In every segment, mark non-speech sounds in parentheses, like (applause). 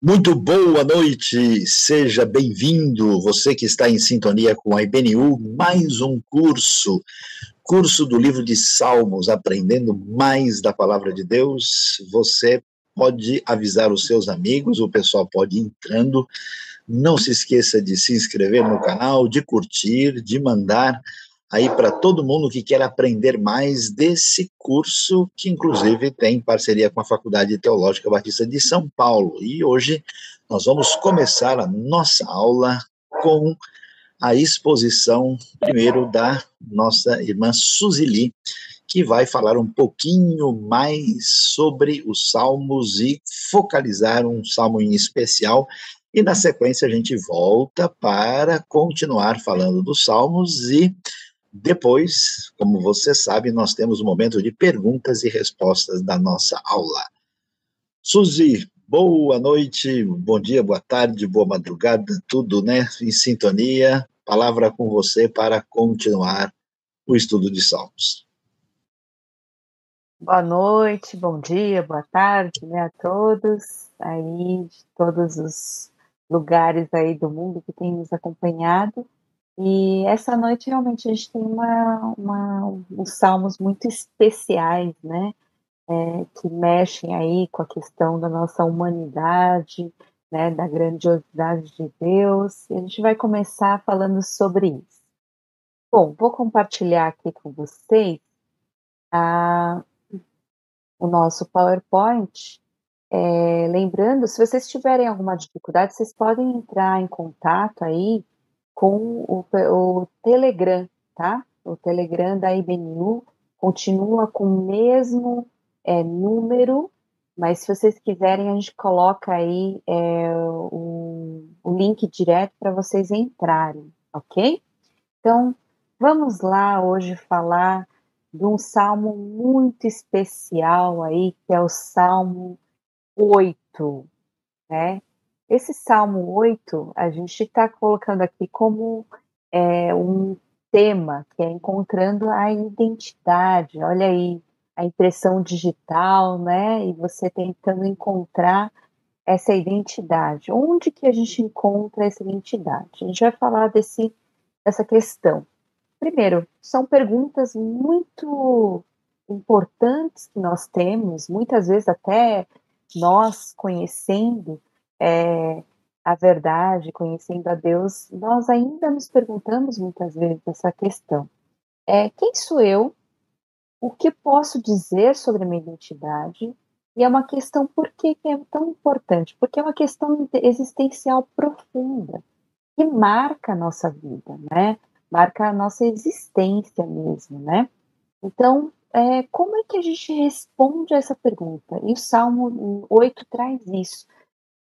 Muito boa noite, seja bem-vindo, você que está em sintonia com a IBNU, mais um curso, curso do livro de Salmos, aprendendo mais da palavra de Deus. Você pode avisar os seus amigos, o pessoal pode ir entrando. Não se esqueça de se inscrever no canal, de curtir, de mandar aí para todo mundo que quer aprender mais desse curso, que inclusive tem parceria com a Faculdade Teológica Batista de São Paulo. E hoje nós vamos começar a nossa aula com a exposição, primeiro, da nossa irmã Suzili, que vai falar um pouquinho mais sobre os salmos e focalizar um salmo em especial. E na sequência a gente volta para continuar falando dos salmos e depois, como você sabe, nós temos um momento de perguntas e respostas da nossa aula. Suzy, boa noite, bom dia, boa tarde, boa madrugada, tudo, né, em sintonia. Palavra com você para continuar o estudo de Salmos. Boa noite, bom dia, boa tarde, né, a todos aí de todos os lugares aí do mundo que têm nos acompanhado. E essa noite realmente a gente tem uma, uma uns salmos muito especiais, né? É, que mexem aí com a questão da nossa humanidade, né? Da grandiosidade de Deus. E a gente vai começar falando sobre isso. Bom, vou compartilhar aqui com vocês a, o nosso PowerPoint. É, lembrando, se vocês tiverem alguma dificuldade, vocês podem entrar em contato aí com o, o Telegram, tá? O Telegram da IBNU continua com o mesmo é, número, mas se vocês quiserem, a gente coloca aí é, o, o link direto para vocês entrarem, ok? Então, vamos lá hoje falar de um salmo muito especial aí, que é o Salmo 8, né? Esse Salmo 8, a gente está colocando aqui como é, um tema, que é encontrando a identidade. Olha aí, a impressão digital, né? E você tentando encontrar essa identidade. Onde que a gente encontra essa identidade? A gente vai falar desse, dessa questão. Primeiro, são perguntas muito importantes que nós temos, muitas vezes até nós conhecendo é, a verdade, conhecendo a Deus, nós ainda nos perguntamos muitas vezes essa questão. É, quem sou eu? O que posso dizer sobre a minha identidade? E é uma questão por que é tão importante? Porque é uma questão existencial profunda, que marca a nossa vida, né? Marca a nossa existência mesmo, né? Então, é, como é que a gente responde a essa pergunta? E o Salmo 8 traz isso.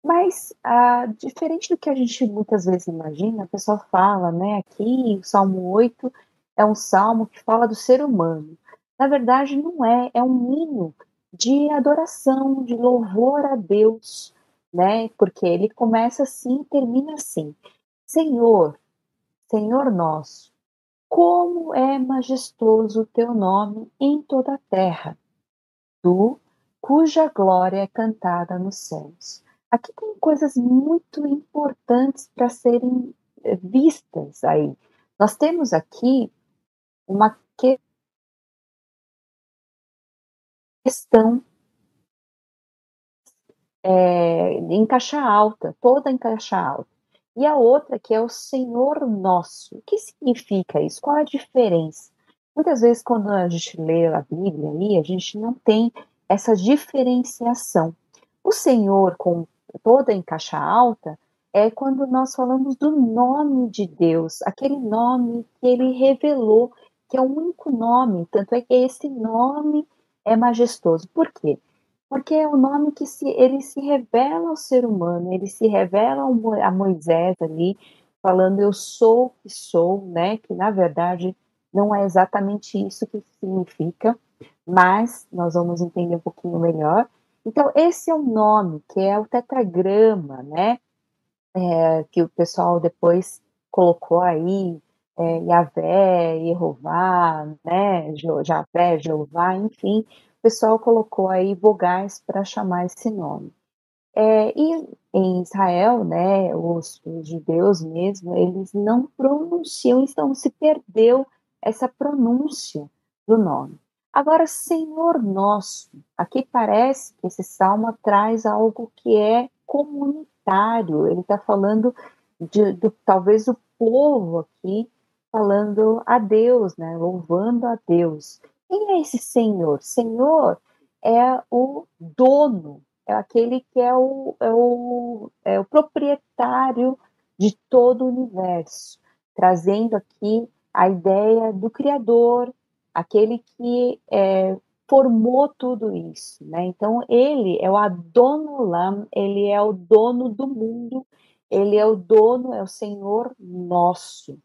Mas, ah, diferente do que a gente muitas vezes imagina, a pessoa fala, né, aqui o Salmo 8 é um salmo que fala do ser humano. Na verdade, não é, é um hino de adoração, de louvor a Deus, né? Porque ele começa assim e termina assim: Senhor, Senhor nosso, como é majestoso o teu nome em toda a terra, tu cuja glória é cantada nos céus. Aqui tem coisas muito importantes para serem eh, vistas aí. Nós temos aqui uma questão é, em caixa alta, toda em caixa alta. E a outra que é o Senhor Nosso. O que significa isso? Qual a diferença? Muitas vezes, quando a gente lê a Bíblia aí, a gente não tem essa diferenciação. O Senhor, com toda em caixa alta é quando nós falamos do nome de Deus, aquele nome que ele revelou, que é o único nome, tanto é que esse nome é majestoso. Por quê? Porque é o nome que se, ele se revela ao ser humano, ele se revela a Moisés ali, falando eu sou o que sou, né? Que na verdade não é exatamente isso que significa, mas nós vamos entender um pouquinho melhor. Então, esse é o nome, que é o tetragrama, né? É, que o pessoal depois colocou aí, é, Yahvé, Jeová, né? Javé, Jeová, enfim, o pessoal colocou aí vogais para chamar esse nome. É, e em Israel, né, os, os, judeus mesmo, eles não pronunciam, então se perdeu essa pronúncia do nome. Agora, Senhor nosso, aqui parece que esse salmo traz algo que é comunitário, ele está falando de, talvez o povo aqui falando a Deus, né, louvando a Deus. Quem é esse Senhor? Senhor é o dono, é aquele que é o, é o, é o proprietário de todo o universo, trazendo aqui a ideia do Criador, aquele que é, formou tudo isso, né? Então ele é o Adonolam, ele é o dono do mundo, ele é o dono, é o Senhor nosso,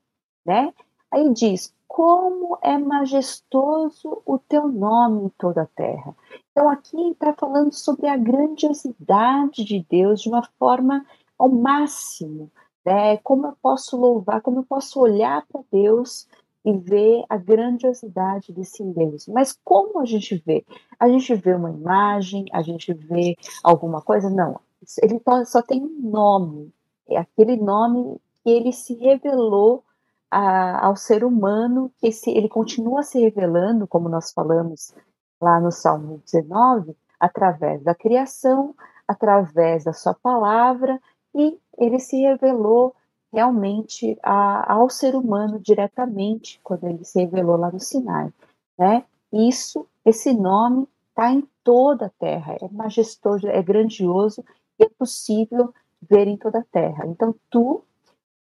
né? Aí diz: como é majestoso o teu nome em toda a terra. Então, aqui está falando sobre a grandiosidade de Deus de uma forma ao máximo. Né? Como eu posso louvar, como eu posso olhar para Deus e ver a grandiosidade desse Deus. Mas como a gente vê? A gente vê uma imagem, a gente vê alguma coisa? Não. Ele só tem um nome. É aquele nome que ele se revelou a, ao ser humano, que esse, ele continua se revelando, como nós falamos lá no Salmo 19, através da criação, através da sua palavra, e ele se revelou realmente a, ao ser humano diretamente, quando ele se revelou lá no Sinai. Né? Isso, esse nome está em toda a terra, é majestoso, é grandioso e é possível ver em toda a terra. Então, tu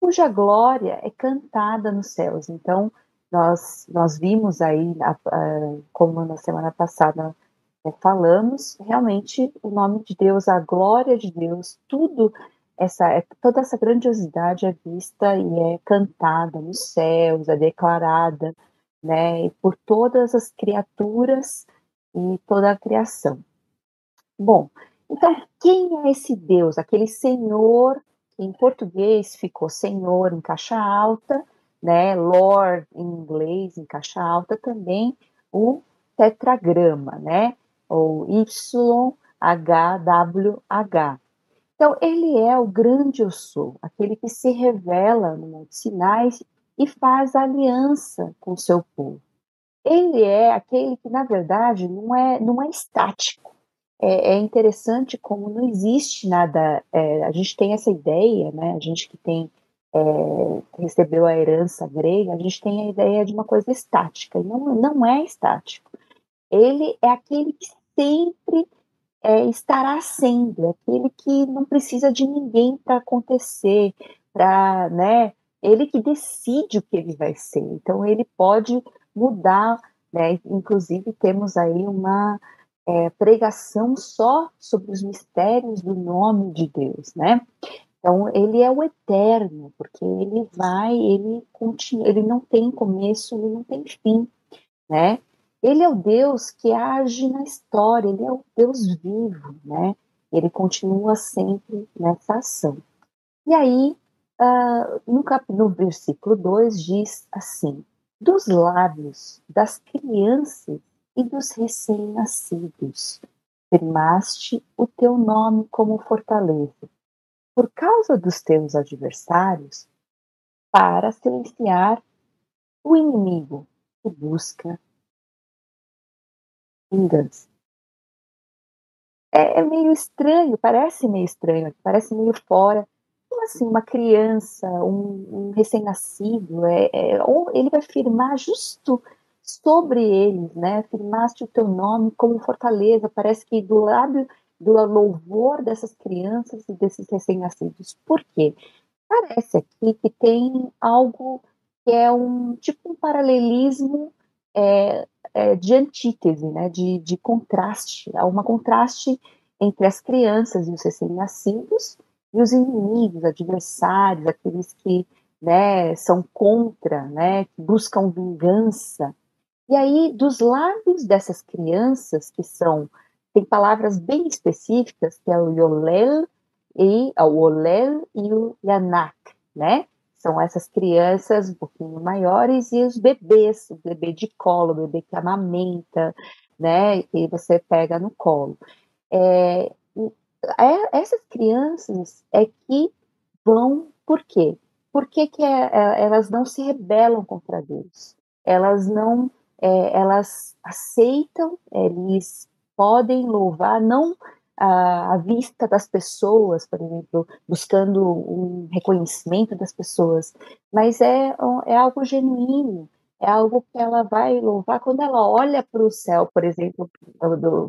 cuja glória é cantada nos céus. Então, nós, nós vimos aí, como na semana passada é, falamos, realmente o nome de Deus, a glória de Deus, tudo essa, é, toda essa grandiosidade é vista e é cantada nos céus, é declarada, né, por todas as criaturas e toda a criação. Bom, então quem é esse Deus? Aquele Senhor em português ficou senhor em caixa alta, né? Lord em inglês em caixa alta também o tetragrama, né? Ou YHWH. Então, ele é o grande eu sou, aquele que se revela no Monte Sinai e faz aliança com o seu povo. Ele é aquele que, na verdade, não é, não é estático é, é interessante como não existe nada. É, a gente tem essa ideia, né? A gente que tem é, recebeu a herança grega, a gente tem a ideia de uma coisa estática. E não, não é estático. Ele é aquele que sempre é, estará sendo, é aquele que não precisa de ninguém para acontecer, para, né? Ele que decide o que ele vai ser. Então ele pode mudar, né? Inclusive temos aí uma é, pregação só sobre os mistérios do nome de Deus, né? Então ele é o eterno, porque ele vai, ele continua, ele não tem começo, ele não tem fim, né? Ele é o Deus que age na história, ele é o Deus vivo, né? Ele continua sempre nessa ação. E aí, uh, no, cap, no versículo 2 diz assim: dos lábios das crianças e dos recém-nascidos. Firmaste o teu nome como fortaleza, por causa dos teus adversários, para silenciar o inimigo que busca vingança. É, é, meio estranho, parece meio estranho, parece meio fora. Como assim, uma criança, um, um recém-nascido, é, é, ele vai firmar justo sobre eles, né? Afirmaste o teu nome como fortaleza. Parece que do lado do louvor dessas crianças e desses recém-nascidos. Por quê? Parece aqui que tem algo que é um tipo um paralelismo é, é, de antítese, né? De, de contraste. Há uma contraste entre as crianças e os recém-nascidos e os inimigos, adversários, aqueles que né, são contra, né, que buscam vingança. E aí, dos lábios dessas crianças, que são, tem palavras bem específicas, que é o Yolel, e, o Olel e o Yanak, né? São essas crianças um pouquinho maiores e os bebês, o bebê de colo, o bebê que amamenta, né? E você pega no colo. É, é, essas crianças é que vão, por quê? Por que, que é, é, elas não se rebelam contra Deus? Elas não, é, elas aceitam, eles podem louvar, não à vista das pessoas, por exemplo, buscando um reconhecimento das pessoas, mas é, é algo genuíno, é algo que ela vai louvar quando ela olha para o céu, por exemplo,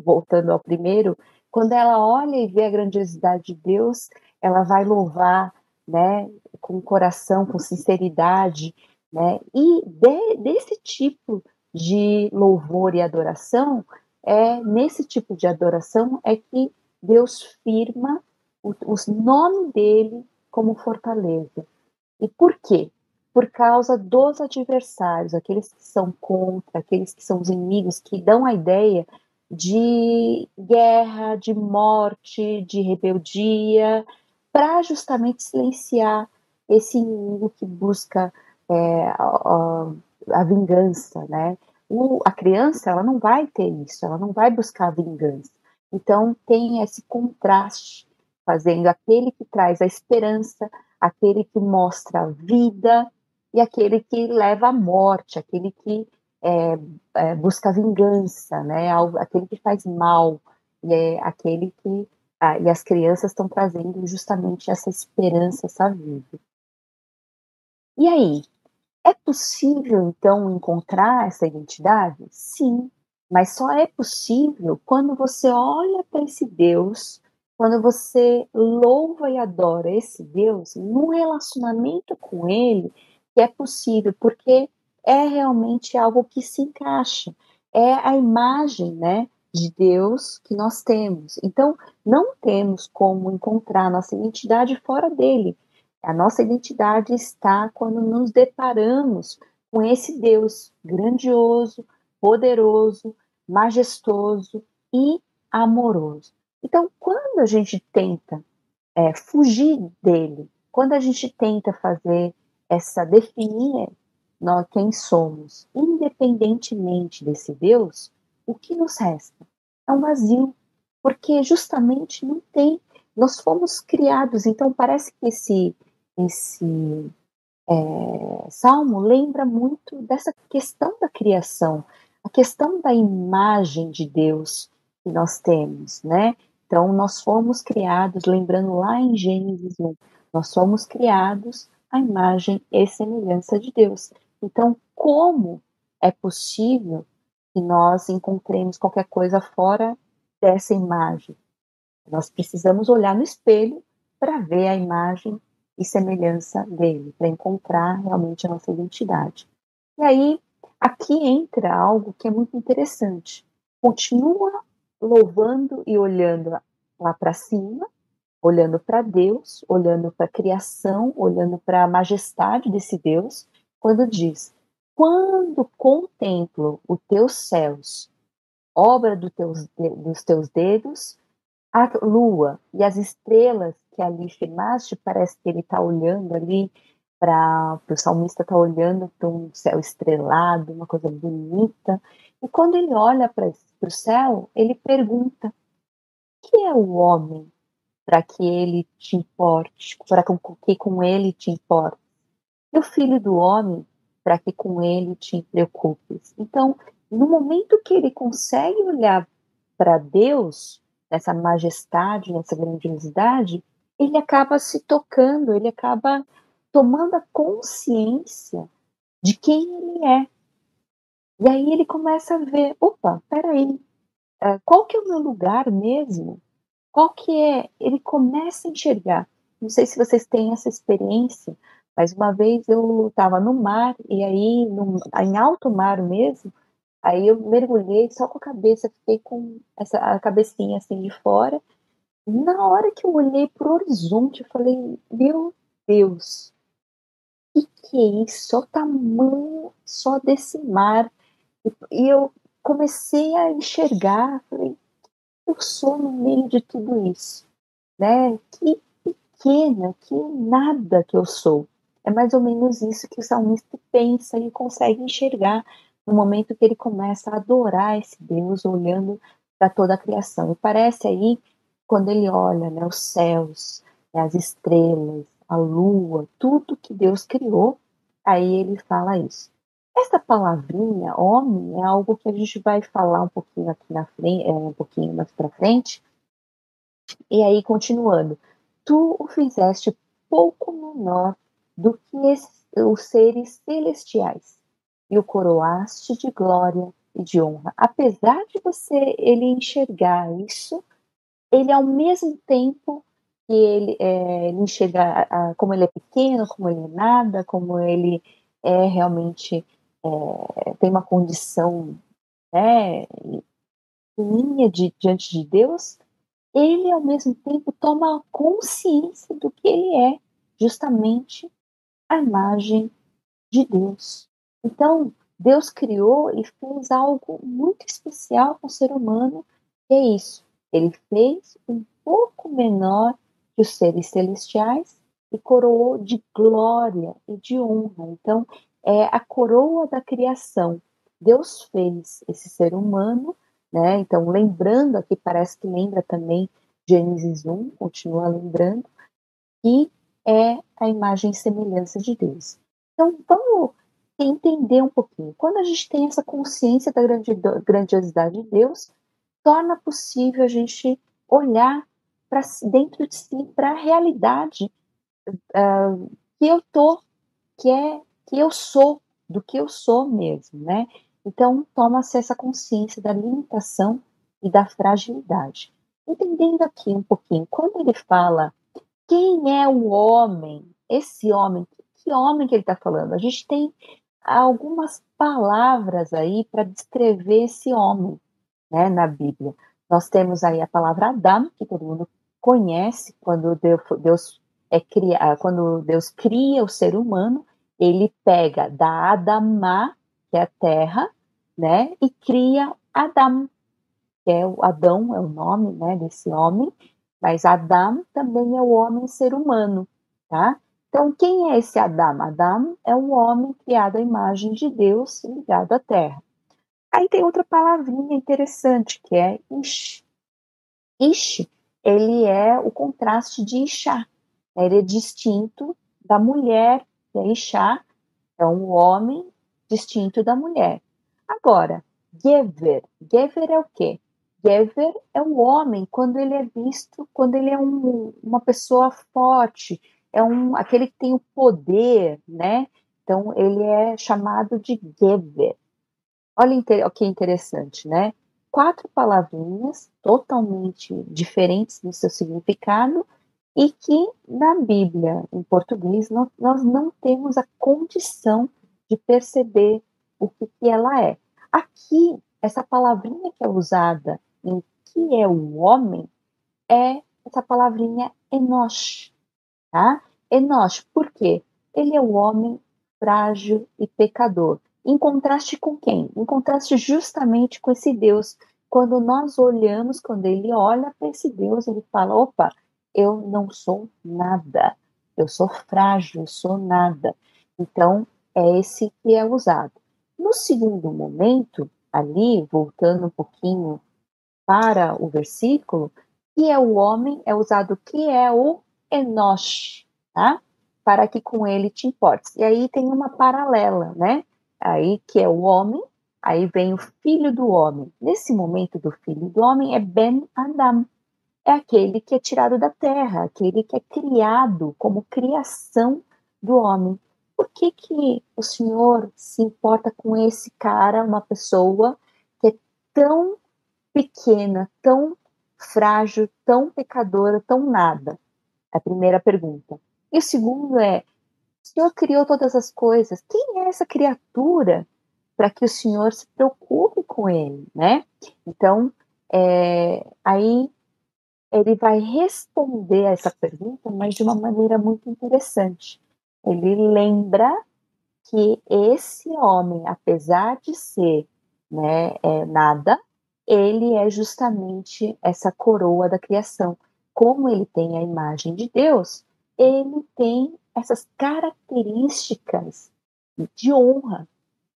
voltando ao primeiro, quando ela olha e vê a grandiosidade de Deus, ela vai louvar, né, com coração, com sinceridade, né? E de, desse tipo de louvor e adoração, é nesse tipo de adoração é que Deus firma o, o nome dele como fortaleza. E por quê? Por causa dos adversários, aqueles que são contra, aqueles que são os inimigos, que dão a ideia de guerra, de morte, de rebeldia, para justamente silenciar esse inimigo que busca é, a, a, vingança, né? O, a criança, ela não vai ter isso, ela não vai buscar a vingança. Então, tem esse contraste, fazendo aquele que traz a esperança, aquele que mostra a vida e aquele que leva à morte, aquele que é, é, busca vingança, né? Aquele que faz mal, e é aquele que ah, e as crianças estão trazendo justamente essa esperança, essa vida. E aí, é possível então encontrar essa identidade? Sim, mas só é possível quando você olha para esse Deus, quando você louva e adora esse Deus, num relacionamento com Ele, que é possível, porque é realmente algo que se encaixa. É a imagem, né, de Deus que nós temos. Então, não temos como encontrar nossa identidade fora dele. A nossa identidade está quando nos deparamos com esse Deus grandioso, poderoso, majestoso e amoroso. Então, quando a gente tenta é, fugir dele, quando a gente tenta fazer essa definir nós, quem somos, independentemente desse Deus, o que nos resta? É um vazio, porque justamente não tem. Nós fomos criados, então parece que esse, esse é, salmo lembra muito dessa questão da criação, a questão da imagem de Deus que nós temos, né? Então, nós fomos criados, lembrando lá em Gênesis 1, nós fomos criados à imagem e semelhança de Deus. Então, como é possível que nós encontremos qualquer coisa fora dessa imagem. Nós precisamos olhar no espelho para ver a imagem e semelhança dele, para encontrar realmente a nossa identidade. E aí, aqui entra algo que é muito interessante. Continua louvando e olhando lá para cima, olhando para Deus, olhando para a criação, olhando para a majestade desse Deus, quando diz: quando contemplo os teus céus, obra do teus, dos teus dedos, a lua e as estrelas que ali firmaste, parece que ele está olhando ali para o salmista está olhando para um céu estrelado, uma coisa bonita. E quando ele olha para o céu, ele pergunta: que é o homem para que ele te importe, para que com ele te importe? E o filho do homem para que com ele te preocupes. Então, no momento que ele consegue olhar para Deus, nessa majestade, nessa grandiosidade, ele acaba se tocando, ele acaba tomando a consciência de quem ele é. E aí ele começa a ver, opa, peraí, é, qual que é o meu lugar mesmo? Qual que é? Ele começa a enxergar. Não sei se vocês têm essa experiência, mas uma vez eu estava no mar, e aí, no, em alto mar mesmo, aí eu mergulhei só com a cabeça, fiquei com essa, a cabecinha assim de fora. Na hora que eu olhei para o horizonte, eu falei: Meu Deus, que, isso? Olha o tamanho só desse mar. E, e eu comecei a enxergar, falei: Eu sou no meio de tudo isso, né? Que pequena, que nada que eu sou. É mais ou menos isso que o salmista pensa e consegue enxergar no momento que ele começa a adorar esse Deus olhando para toda a criação. E parece aí, quando ele olha né, os céus, né, as estrelas, a lua, tudo que Deus criou, aí ele fala isso. Essa palavrinha, homem, é algo que a gente vai falar um pouquinho aqui na frente, é, um pouquinho mais para frente. E aí, continuando, tu o fizeste pouco menor do que os seres celestiais e o coroaste de glória e de honra. Apesar de você ele enxergar isso, ele ao mesmo tempo que ele, é, ele enxerga a, como ele é pequeno, como ele é nada, como ele é realmente é, tem uma condição né, diante de Deus, ele ao mesmo tempo toma consciência do que ele é, justamente a imagem de Deus. Então, Deus criou e fez algo muito especial com o ser humano, que é isso. Ele fez um pouco menor que os seres celestiais e coroou de glória e de honra. Então, é a coroa da criação. Deus fez esse ser humano, né? Então, lembrando aqui, parece que lembra também Gênesis 1, continua lembrando, que é a imagem e semelhança de Deus. Então, vamos entender um pouquinho. Quando a gente tem essa consciência da grandiosidade de Deus, torna possível a gente olhar para dentro de si, para a realidade uh, que eu tô, que é que eu sou, do que eu sou mesmo, né? Então, toma-se essa consciência da limitação e da fragilidade. Entendendo aqui um pouquinho, quando ele fala quem é o homem, esse homem, que homem que ele está falando? A gente tem algumas palavras aí para descrever esse homem, né, na Bíblia. Nós temos aí a palavra Adam, que todo mundo conhece quando Deus, é cria, quando Deus cria o ser humano, ele pega da Adamá, que é a terra, né, e cria Adam, que é o Adão, é o nome, né, desse homem, mas Adam também é o homem ser humano, tá? Então, quem é esse Adam? Adam é um homem criado à imagem de Deus ligado à terra. Aí tem outra palavrinha interessante que é Ish. Ish, ele é o contraste de Isha. Ele é distinto da mulher que é Ishá, é um homem distinto da mulher. Agora, Gever, Gever é o quê? Gever é um homem quando ele é visto, quando ele é um, uma pessoa forte, é um, aquele que tem o poder, né? Então, ele é chamado de Gever. Olha o que interessante, né? Quatro palavrinhas totalmente diferentes no seu significado, e que na Bíblia, em português, nós, nós não temos a condição de perceber o que, que ela é. Aqui, essa palavrinha que é usada em que é o homem é essa palavrinha enosh, tá? Enosh, por quê? Ele é o homem frágil e pecador. Em contraste com quem? Em contraste justamente com esse Deus. Quando nós olhamos, quando ele olha para esse Deus, ele fala: opa, eu não sou nada, eu sou frágil, eu sou nada. Então, é esse que é usado. No segundo momento, ali, voltando um pouquinho para o versículo, que é o homem, é usado que é o Enosh, tá? Para que com ele te importes. E aí tem uma paralela, né? Aí que é o homem, aí vem o filho do homem. Nesse momento do filho do homem é Ben Adam, é aquele que é tirado da terra, aquele que é criado como criação do homem. Por que, que o Senhor se importa com esse cara, uma pessoa que é tão pequena, tão frágil, tão pecadora, tão nada? É a primeira pergunta. E o segundo é: o Senhor criou todas as coisas, quem é essa criatura para que o Senhor se preocupe com ele, né? Então, é, aí ele vai responder a essa pergunta, mas de uma maneira muito interessante. Ele lembra que esse homem, apesar de ser né, é, nada, ele é justamente essa coroa da criação. Como ele tem a imagem de Deus, ele tem essas características de honra,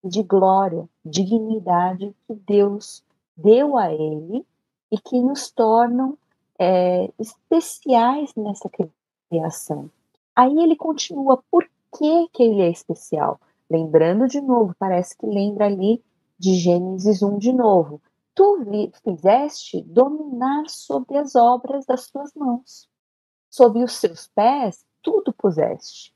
de glória, dignidade que Deus deu a ele e que nos tornam é, especiais nessa criação. Aí ele continua, por que, que ele é especial? Lembrando de novo, parece que lembra ali de Gênesis 1 de novo. Tu fizeste dominar sobre as obras das tuas mãos. Sob os seus pés, tudo puseste.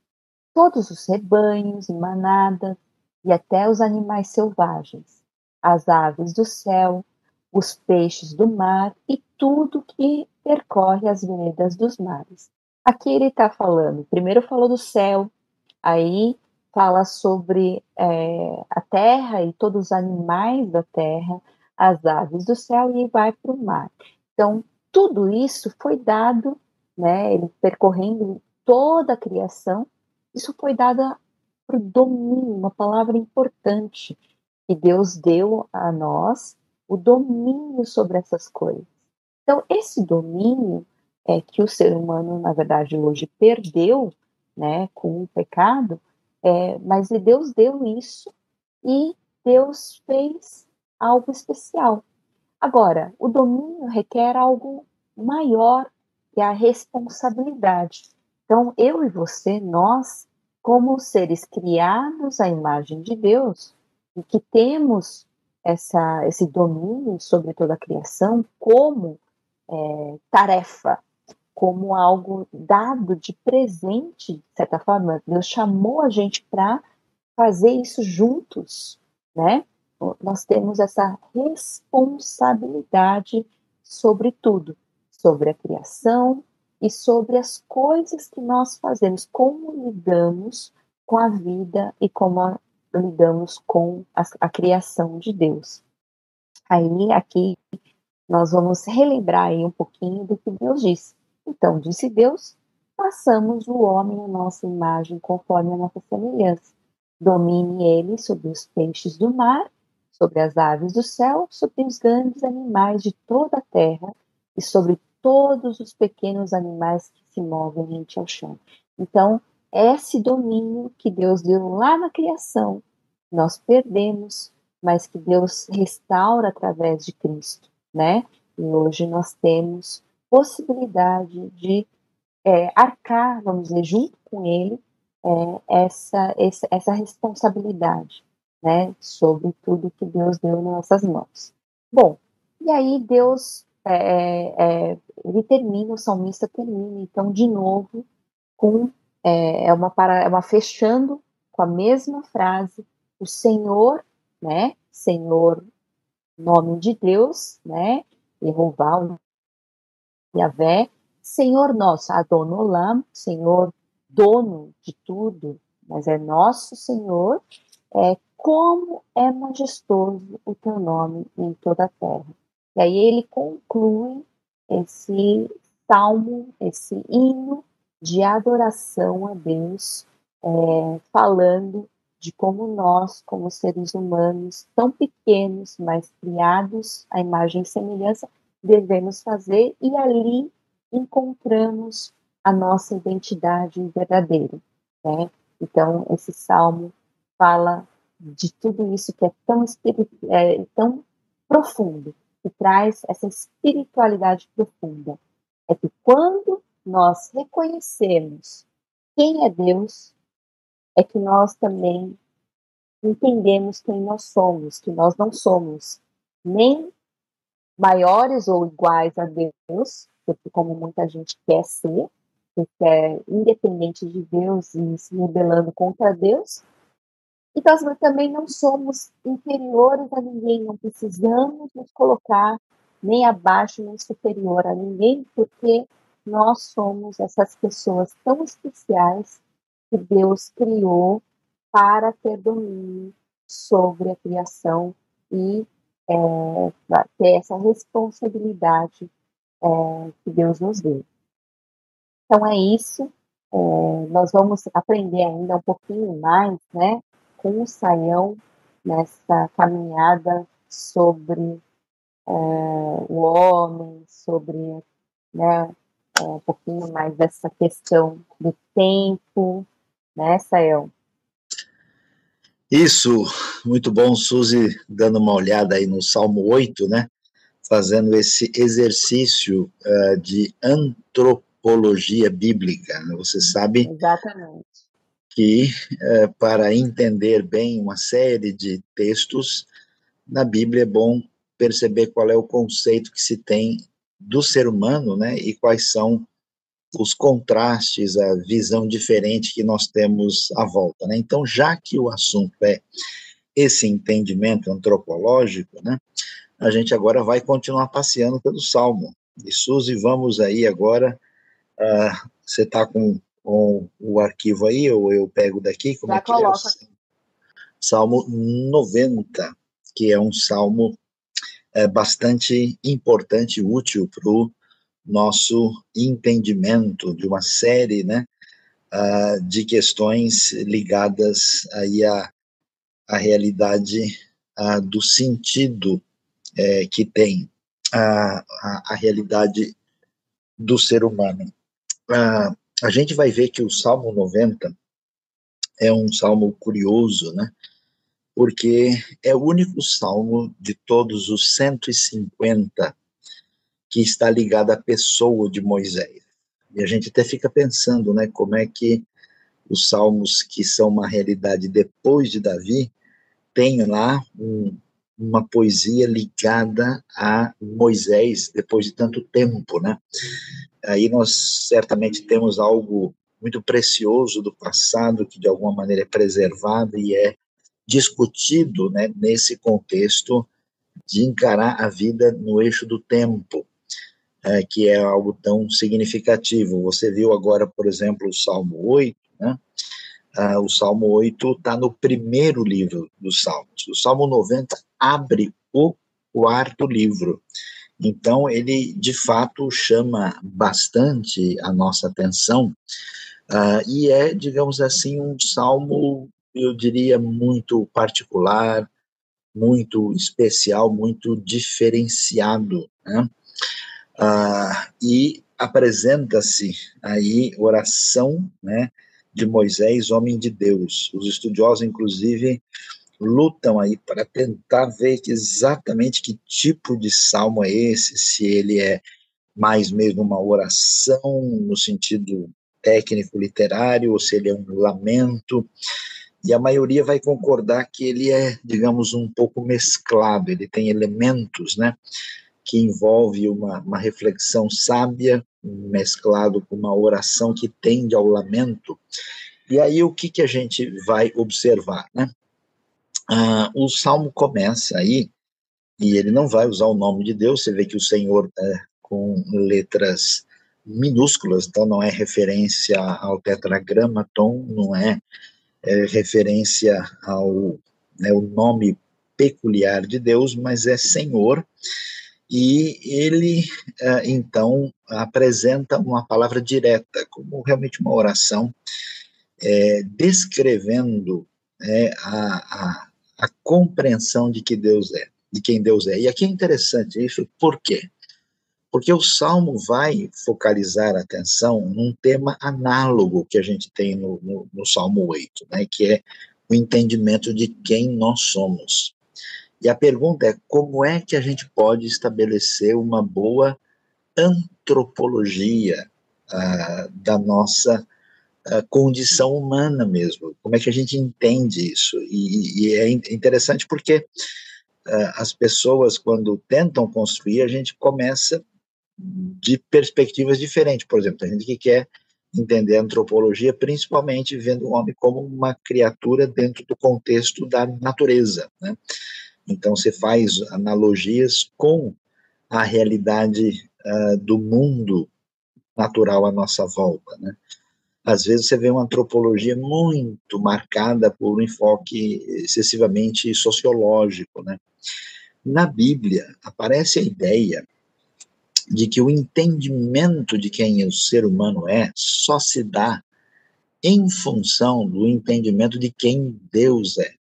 Todos os rebanhos e manadas, e até os animais selvagens, as aves do céu, os peixes do mar e tudo que percorre as veredas dos mares. Aqui ele está falando, primeiro falou do céu, aí fala sobre é, a terra e todos os animais da terra, as aves do céu e vai para o mar. Então, tudo isso foi dado, né, ele percorrendo toda a criação, isso foi dado para o domínio, uma palavra importante que Deus deu a nós, o domínio sobre essas coisas. Então, esse domínio é que o ser humano, na verdade, hoje perdeu, né, com o pecado, é, mas Deus deu isso e Deus fez algo especial. Agora, o domínio requer algo maior, que é a responsabilidade. Então, eu e você, nós, como seres criados à imagem de Deus, e que temos essa, esse domínio sobre toda a criação como é, tarefa, como algo dado de presente, de certa forma. Deus chamou a gente para fazer isso juntos, né? Nós temos essa responsabilidade sobre tudo, sobre a criação e sobre as coisas que nós fazemos, como lidamos com a vida e como a, lidamos com a, a criação de Deus. Aí, aqui, nós vamos relembrar aí um pouquinho do que Deus disse. Então, disse Deus, façamos o homem a nossa imagem, conforme a nossa semelhança. Domine ele sobre os peixes do mar, sobre as aves do céu, sobre os grandes animais de toda a terra e sobre todos os pequenos animais que se movem rente ao chão. Então, esse domínio que Deus deu lá na criação, nós perdemos, mas que Deus restaura através de Cristo, né? E hoje nós temos possibilidade de é, arcar, vamos dizer, junto com ele, é, essa, essa, essa responsabilidade, né, sobre tudo que Deus deu nas nossas mãos. Bom, e aí Deus, é, é, é ele termina, o salmista termina, então, de novo, com, é, é, uma, para, é uma fechando com a mesma frase, o Senhor, né, Senhor, nome de Deus, né, Jeová, Yahvé, Senhor nosso, Adonolam, Senhor dono de tudo, mas é nosso Senhor, é como é majestoso o teu nome em toda a terra. E aí ele conclui esse salmo, esse hino de adoração a Deus, é, falando de como nós, como seres humanos, tão pequenos, mas criados à imagem e semelhança, devemos fazer e ali encontramos a nossa identidade verdadeira, né? Então, esse salmo fala de tudo isso que é tão, é, tão profundo, que traz essa espiritualidade profunda. É que quando nós reconhecemos quem é Deus, é que nós também entendemos quem nós somos, que nós não somos nem maiores ou iguais a Deus, porque como muita gente quer ser, que é independente de Deus e se rebelando contra Deus. E nós também não somos inferiores a ninguém, não precisamos nos colocar nem abaixo nem superior a ninguém, porque nós somos essas pessoas tão especiais que Deus criou para ter domínio sobre a criação e é, ter essa responsabilidade é, que Deus nos deu. Então é isso. É, nós vamos aprender ainda um pouquinho mais, né, com o Saião nessa caminhada sobre é, o homem, sobre né, é, um pouquinho mais dessa questão do tempo, né, Saião? Isso, muito bom, Suzy, dando uma olhada aí no Salmo 8, né? fazendo esse exercício uh, de antropologia bíblica. Né? Você sabe Exatamente. Que, uh, para entender bem uma série de textos, na Bíblia é bom perceber qual é o conceito que se tem do ser humano, né, e quais são os contrastes, a visão diferente que nós temos à volta, né? Então, já que o assunto é esse entendimento antropológico, né, a gente agora vai continuar passeando pelo Salmo. E Suzy, vamos aí agora. Uh, você está com, com, o arquivo aí, ou eu pego daqui? Como Já é coloca. É? Salmo 90, que é um salmo é, bastante importante e útil para o nosso entendimento de uma série né, uh, de questões ligadas aí à, à realidade uh, do sentido é, que tem a, a, a, realidade do ser humano. A, a gente vai ver que o Salmo 90 é um salmo curioso, né? Porque é o único salmo de todos os 150 que está ligado à pessoa de Moisés. E a gente até fica pensando, né, como é que os salmos que são uma realidade depois de Davi têm lá um, uma poesia ligada a Moisés depois de tanto tempo, né? Aí nós certamente temos algo muito precioso do passado que de alguma maneira é preservado e é discutido, né, nesse contexto de encarar a vida no eixo do tempo, é, que é algo tão significativo. Você viu agora, por exemplo, o Salmo 8, né? Ah, o Salmo 8 está no primeiro livro dos Salmos. O Salmo 90 abre o quarto livro. Então, ele de fato chama bastante a nossa atenção uh, e é, digamos assim, um salmo, eu diria, muito particular, muito especial, muito diferenciado. Né? Uh, e apresenta-se aí oração né, de Moisés, homem de Deus. Os estudiosos, inclusive, lutam aí para tentar ver exatamente que tipo de salmo é esse, se ele é mais mesmo uma oração no sentido técnico literário ou se ele é um lamento. E a maioria vai concordar que ele é, digamos, um pouco mesclado, ele tem elementos, né, que envolve uma, uma reflexão sábia mesclado com uma oração que tende ao lamento. E aí o que que a gente vai observar, né? Ah, o salmo começa aí, e ele não vai usar o nome de Deus, você vê que o Senhor é com letras minúsculas, então não é referência ao tetragramaton, não é, é referência ao né, o nome peculiar de Deus, mas é Senhor, e ele ah, então apresenta uma palavra direta, como realmente uma oração, é, descrevendo é, a, a a compreensão de que Deus é, de quem Deus é. E aqui é interessante isso, por quê? Porque o Salmo vai focalizar a atenção num tema análogo que a gente tem no, no, no Salmo 8, né, que é o entendimento de quem nós somos. E a pergunta é: como é que a gente pode estabelecer uma boa antropologia ah, da nossa a condição humana mesmo. Como é que a gente entende isso? E, e é interessante porque uh, as pessoas, quando tentam construir, a gente começa de perspectivas diferentes. Por exemplo, a gente que quer entender a antropologia, principalmente vendo o homem como uma criatura dentro do contexto da natureza. Né? Então, você faz analogias com a realidade uh, do mundo natural à nossa volta. Né? às vezes você vê uma antropologia muito marcada por um enfoque excessivamente sociológico, né? Na Bíblia aparece a ideia de que o entendimento de quem o ser humano é só se dá em função do entendimento de quem Deus é.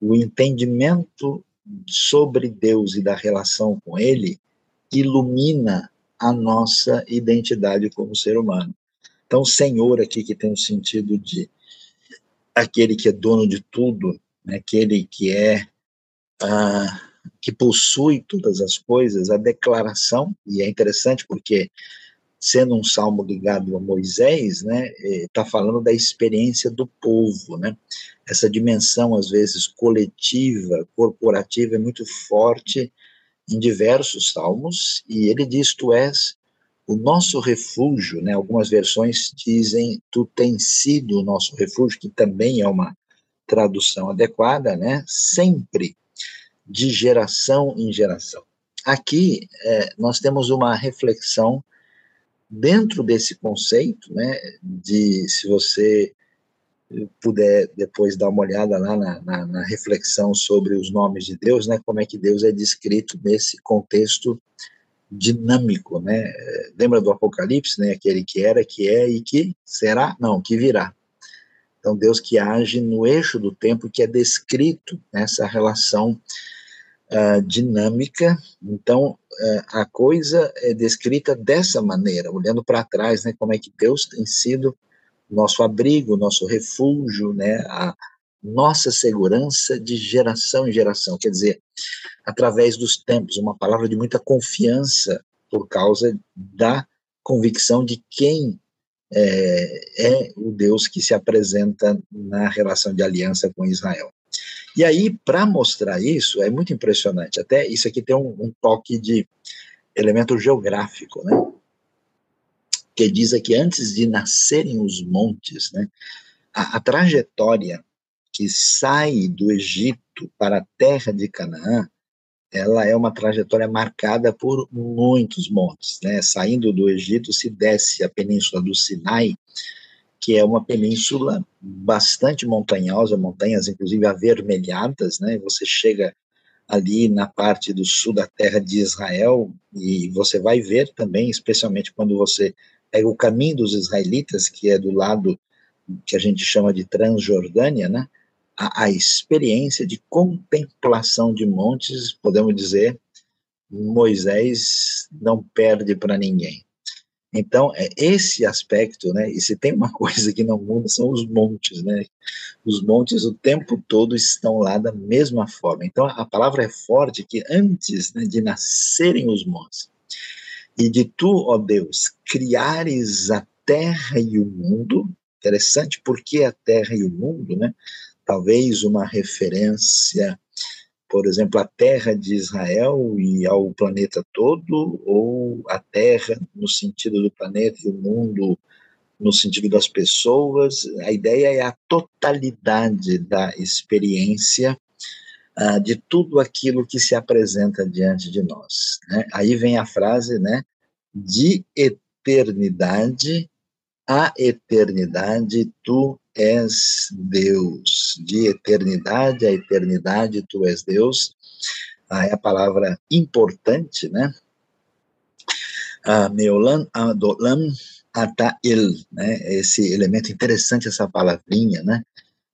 O entendimento sobre Deus e da relação com Ele ilumina a nossa identidade como ser humano. Então, Senhor aqui que tem o sentido de aquele que é dono de tudo, né, aquele que é uh, que possui todas as coisas, a declaração, e é interessante porque sendo um salmo ligado a Moisés, né, está é, falando da experiência do povo, né? Essa dimensão às vezes coletiva, corporativa é muito forte em diversos salmos e ele diz: "Tu és o nosso refúgio", né? Algumas versões dizem: "Tu tens sido o nosso refúgio", que também é uma tradução adequada, né? Sempre de geração em geração. Aqui é, nós temos uma reflexão dentro desse conceito, né, de se você puder depois dar uma olhada lá na, na, na, reflexão sobre os nomes de Deus, né, como é que Deus é descrito nesse contexto dinâmico, né, lembra do Apocalipse, né, aquele que era, que é e que será, não, que virá. Então Deus que age no eixo do tempo que é descrito nessa relação uh, dinâmica. Então, uh, a coisa é descrita dessa maneira, olhando para trás, né, como é que Deus tem sido nosso abrigo, nosso refúgio, né, a nossa segurança de geração em geração. Quer dizer, através dos tempos, uma palavra de muita confiança por causa da convicção de quem é, é, o Deus que se apresenta na relação de aliança com Israel. E aí, para mostrar isso, é muito impressionante. Até isso aqui tem um, um toque de elemento geográfico, né? Que diz aqui, antes de nascerem os montes, né? A, a trajetória que sai do Egito para a terra de Canaã, ela é uma trajetória marcada por muitos montes, né? Saindo do Egito, se desce a península do Sinai, que é uma península bastante montanhosa, montanhas inclusive avermelhadas, né? Você chega ali na parte do sul da terra de Israel e você vai ver também, especialmente quando você pega o caminho dos israelitas, que é do lado que a gente chama de Transjordânia, né? A, a experiência de contemplação de montes, podemos dizer, Moisés não perde para ninguém. Então, é esse aspecto, né, e se tem uma (laughs) coisa que não muda, são os montes, né, os montes o tempo todo estão lá da mesma forma. Então, a palavra é forte que antes né, de nascerem os montes, e de tu, ó Deus, criares a terra e o mundo, interessante, porque a terra e o mundo, né, talvez uma referência por exemplo, a terra de Israel e ao planeta todo, ou a terra no sentido do planeta e o mundo no sentido das pessoas. A ideia é a totalidade da experiência uh, de tudo aquilo que se apresenta diante de nós. Né? Aí vem a frase, né? De eternidade a eternidade, tu és Deus. De eternidade a eternidade, tu és Deus. Ah, é a palavra importante, né? Ah, Meolam Adolam Atael, né? Esse elemento interessante, essa palavrinha, né?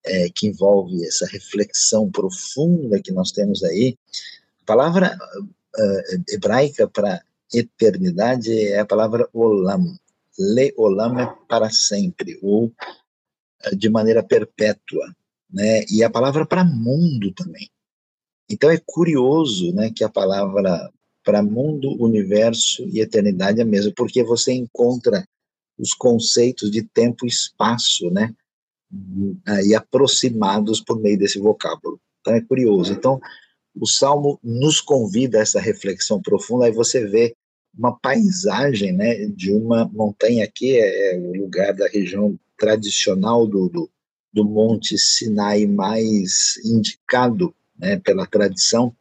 É, que envolve essa reflexão profunda que nós temos aí. A palavra uh, hebraica para eternidade é a palavra olam. Leolam é para sempre, ou de maneira perpétua, né? E a palavra para mundo também. Então é curioso, né, que a palavra para mundo, universo e eternidade é a mesma, porque você encontra os conceitos de tempo e espaço, né, aí aproximados por meio desse vocábulo. Então é curioso. Então o Salmo nos convida a essa reflexão profunda, aí você vê uma paisagem, né, de uma montanha aqui, é, é o lugar da região tradicional do, do, do Monte Sinai mais indicado né, pela tradição,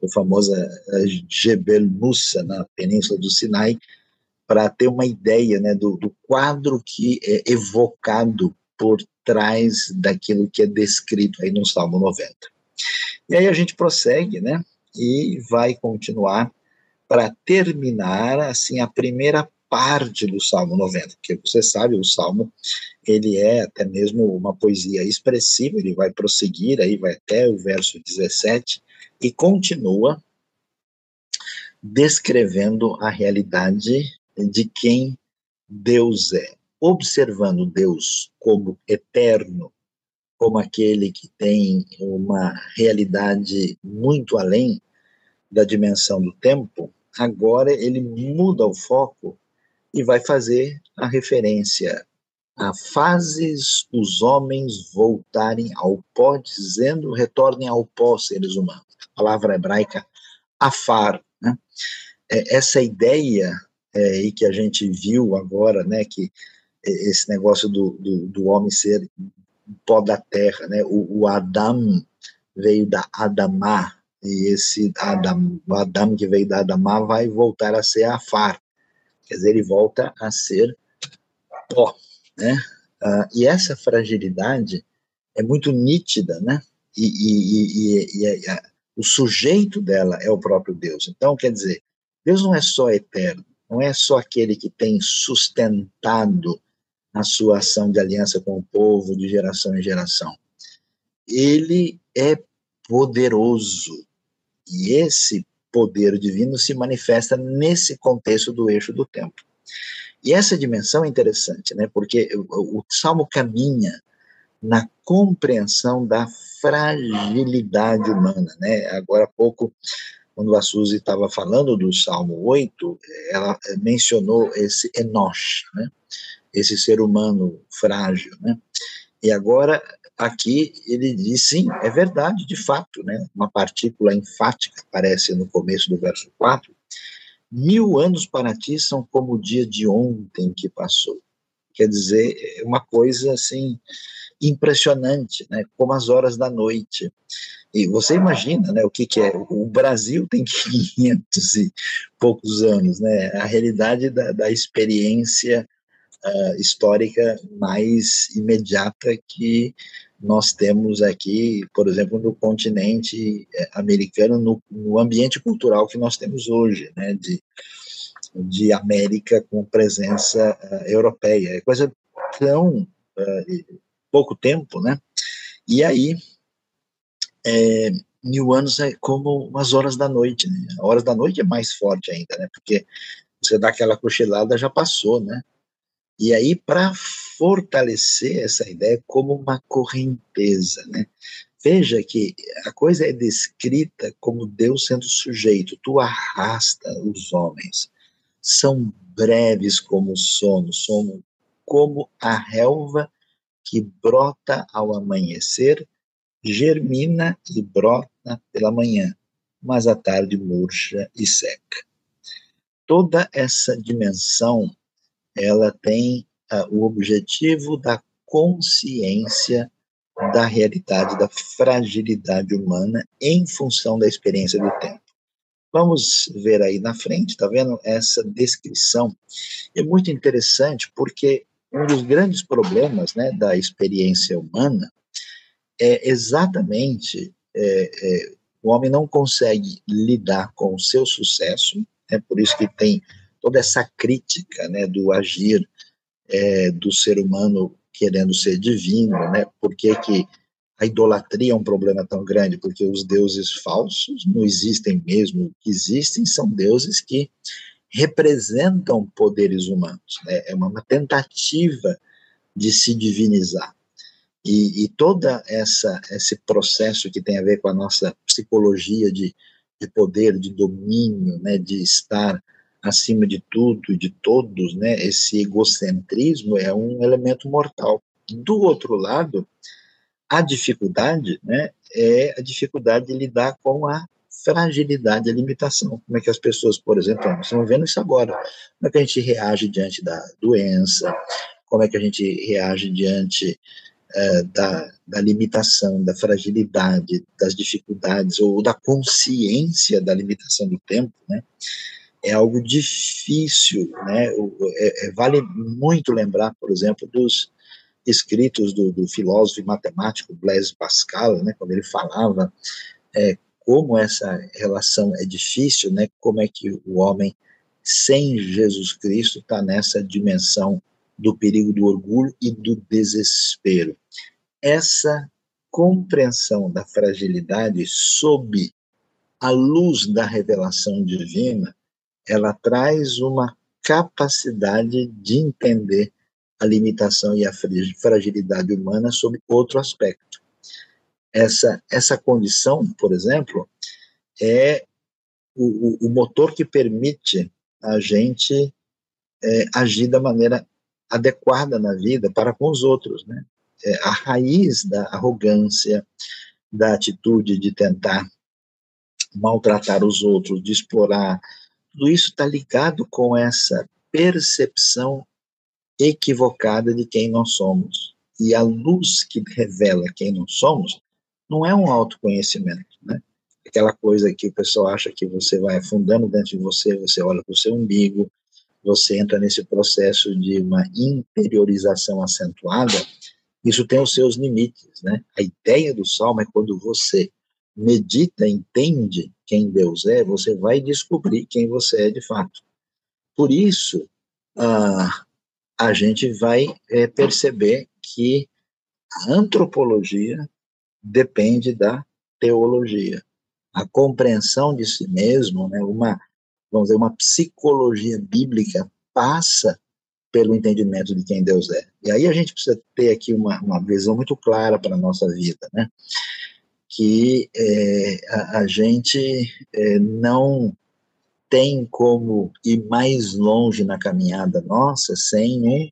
o famoso Jebel Musa, na península do Sinai, para ter uma ideia né, do, do quadro que é evocado por trás daquilo que é descrito aí no Salmo 90. E aí a gente prossegue, né, e vai continuar para terminar assim a primeira parte do Salmo 90, porque você sabe, o Salmo, ele é até mesmo uma poesia expressiva, ele vai prosseguir, aí vai até o verso 17, e continua descrevendo a realidade de quem Deus é, observando Deus como eterno, como aquele que tem uma realidade muito além da dimensão do tempo, agora ele muda o foco e vai fazer a referência a fases os homens voltarem ao pó, dizendo retornem ao pó, seres humanos. A palavra hebraica afar, né? É, essa ideia é, e que a gente viu agora, né, que esse negócio do, do, do homem ser pó da terra, né, o, o Adam veio da Adamá, e esse Adam, o Adam que veio da Adamá vai voltar a ser Afar, quer dizer, ele volta a ser pó, né, uh, e essa fragilidade é muito nítida, né, e, e, e, e a, o sujeito dela é o próprio Deus, então, quer dizer, Deus não é só eterno, não é só aquele que tem sustentado a sua ação de aliança com o povo de geração em geração. Ele é poderoso. E esse poder divino se manifesta nesse contexto do eixo do tempo. E essa dimensão é interessante, né? Porque o, o Salmo caminha na compreensão da fragilidade humana, né? Agora há pouco quando a Suzy estava falando do Salmo 8, ela mencionou esse Enosh, né? esse ser humano frágil. Né? E agora, aqui, ele diz, sim, é verdade, de fato, né? uma partícula enfática aparece no começo do verso 4, mil anos para ti são como o dia de ontem que passou. Quer dizer, é uma coisa assim impressionante, né? como as horas da noite. E você imagina, né, o que, que é? O Brasil tem (laughs) 500 e poucos anos, né? A realidade da, da experiência uh, histórica mais imediata que nós temos aqui, por exemplo, no continente eh, americano, no, no ambiente cultural que nós temos hoje, né? De, de América com presença uh, europeia. É coisa tão uh, pouco tempo, né? E aí é, mil anos é como umas horas da noite, né? Horas da noite é mais forte ainda, né? Porque você dá aquela cochilada, já passou, né? E aí, para fortalecer essa ideia como uma correnteza, né? Veja que a coisa é descrita como Deus sendo sujeito, tu arrasta os homens, são breves como o sono, sono como a relva que brota ao amanhecer germina e brota pela manhã, mas à tarde murcha e seca. Toda essa dimensão, ela tem uh, o objetivo da consciência da realidade, da fragilidade humana em função da experiência do tempo. Vamos ver aí na frente, tá vendo essa descrição? É muito interessante porque um dos grandes problemas, né, da experiência humana é exatamente é, é, o homem não consegue lidar com o seu sucesso, é por isso que tem toda essa crítica né, do agir é, do ser humano querendo ser divino, né? Por que, que a idolatria é um problema tão grande? Porque os deuses falsos não existem mesmo, o que existem são deuses que representam poderes humanos, né? é uma, tentativa de se divinizar. E, e toda essa esse processo que tem a ver com a nossa psicologia de, de poder, de domínio, né, de estar acima de tudo e de todos, né, esse egocentrismo é um elemento mortal. Do outro lado, a dificuldade, né, é a dificuldade de lidar com a fragilidade, a limitação. Como é que as pessoas, por exemplo, estão vendo isso agora, como é que a gente reage diante da doença, como é que a gente reage diante é, da, da, limitação, da fragilidade, das dificuldades, ou da consciência da limitação do tempo, né? É algo difícil, né? É, é, vale muito lembrar, por exemplo, dos escritos do, do filósofo e matemático Blaise Pascal, né? Quando ele falava é, como essa relação é difícil, né? Como é que o homem sem Jesus Cristo está nessa dimensão do perigo do orgulho e do desespero. Essa compreensão da fragilidade sob a luz da revelação divina, ela traz uma capacidade de entender a limitação e a fragilidade humana sob outro aspecto. Essa, essa condição, por exemplo, é o, o, motor que permite a gente é, agir da maneira adequada na vida para com os outros, né? É, a raiz da arrogância, da atitude de tentar maltratar os outros, de explorar, tudo isso está ligado com essa percepção equivocada de quem nós somos. E a luz que revela quem nós somos não é um autoconhecimento, né? Aquela coisa que o pessoal acha que você vai afundando dentro de você, você olha para o seu umbigo, você entra nesse processo de uma interiorização acentuada, isso tem os seus limites, né? A ideia do salmo é quando você medita, entende quem Deus é, você vai descobrir quem você é de fato. Por isso, ah, a gente vai é, perceber que a antropologia depende da teologia. A compreensão de si mesmo, né, uma, vamos dizer, uma psicologia bíblica passa pelo entendimento de quem Deus é. E aí a gente precisa ter aqui uma, uma visão muito clara para a nossa vida, né? Que é, a, a, gente é, não tem como ir mais longe na caminhada nossa sem um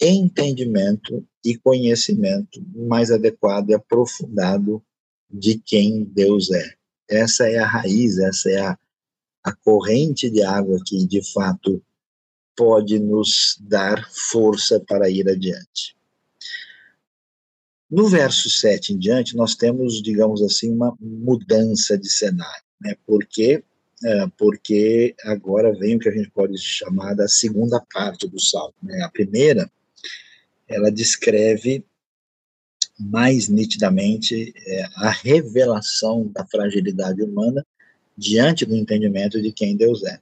entendimento e conhecimento mais adequado e aprofundado de quem Deus é. Essa é a raiz, essa é a, a corrente de água que, de fato, pode nos dar força para ir adiante. No verso 7 em diante, nós temos, digamos assim, uma mudança de cenário, né? Porque é, porque agora vem o que a gente pode chamar da segunda parte do salmo. Né? A primeira, ela descreve mais nitidamente é, a revelação da fragilidade humana diante do entendimento de quem Deus é.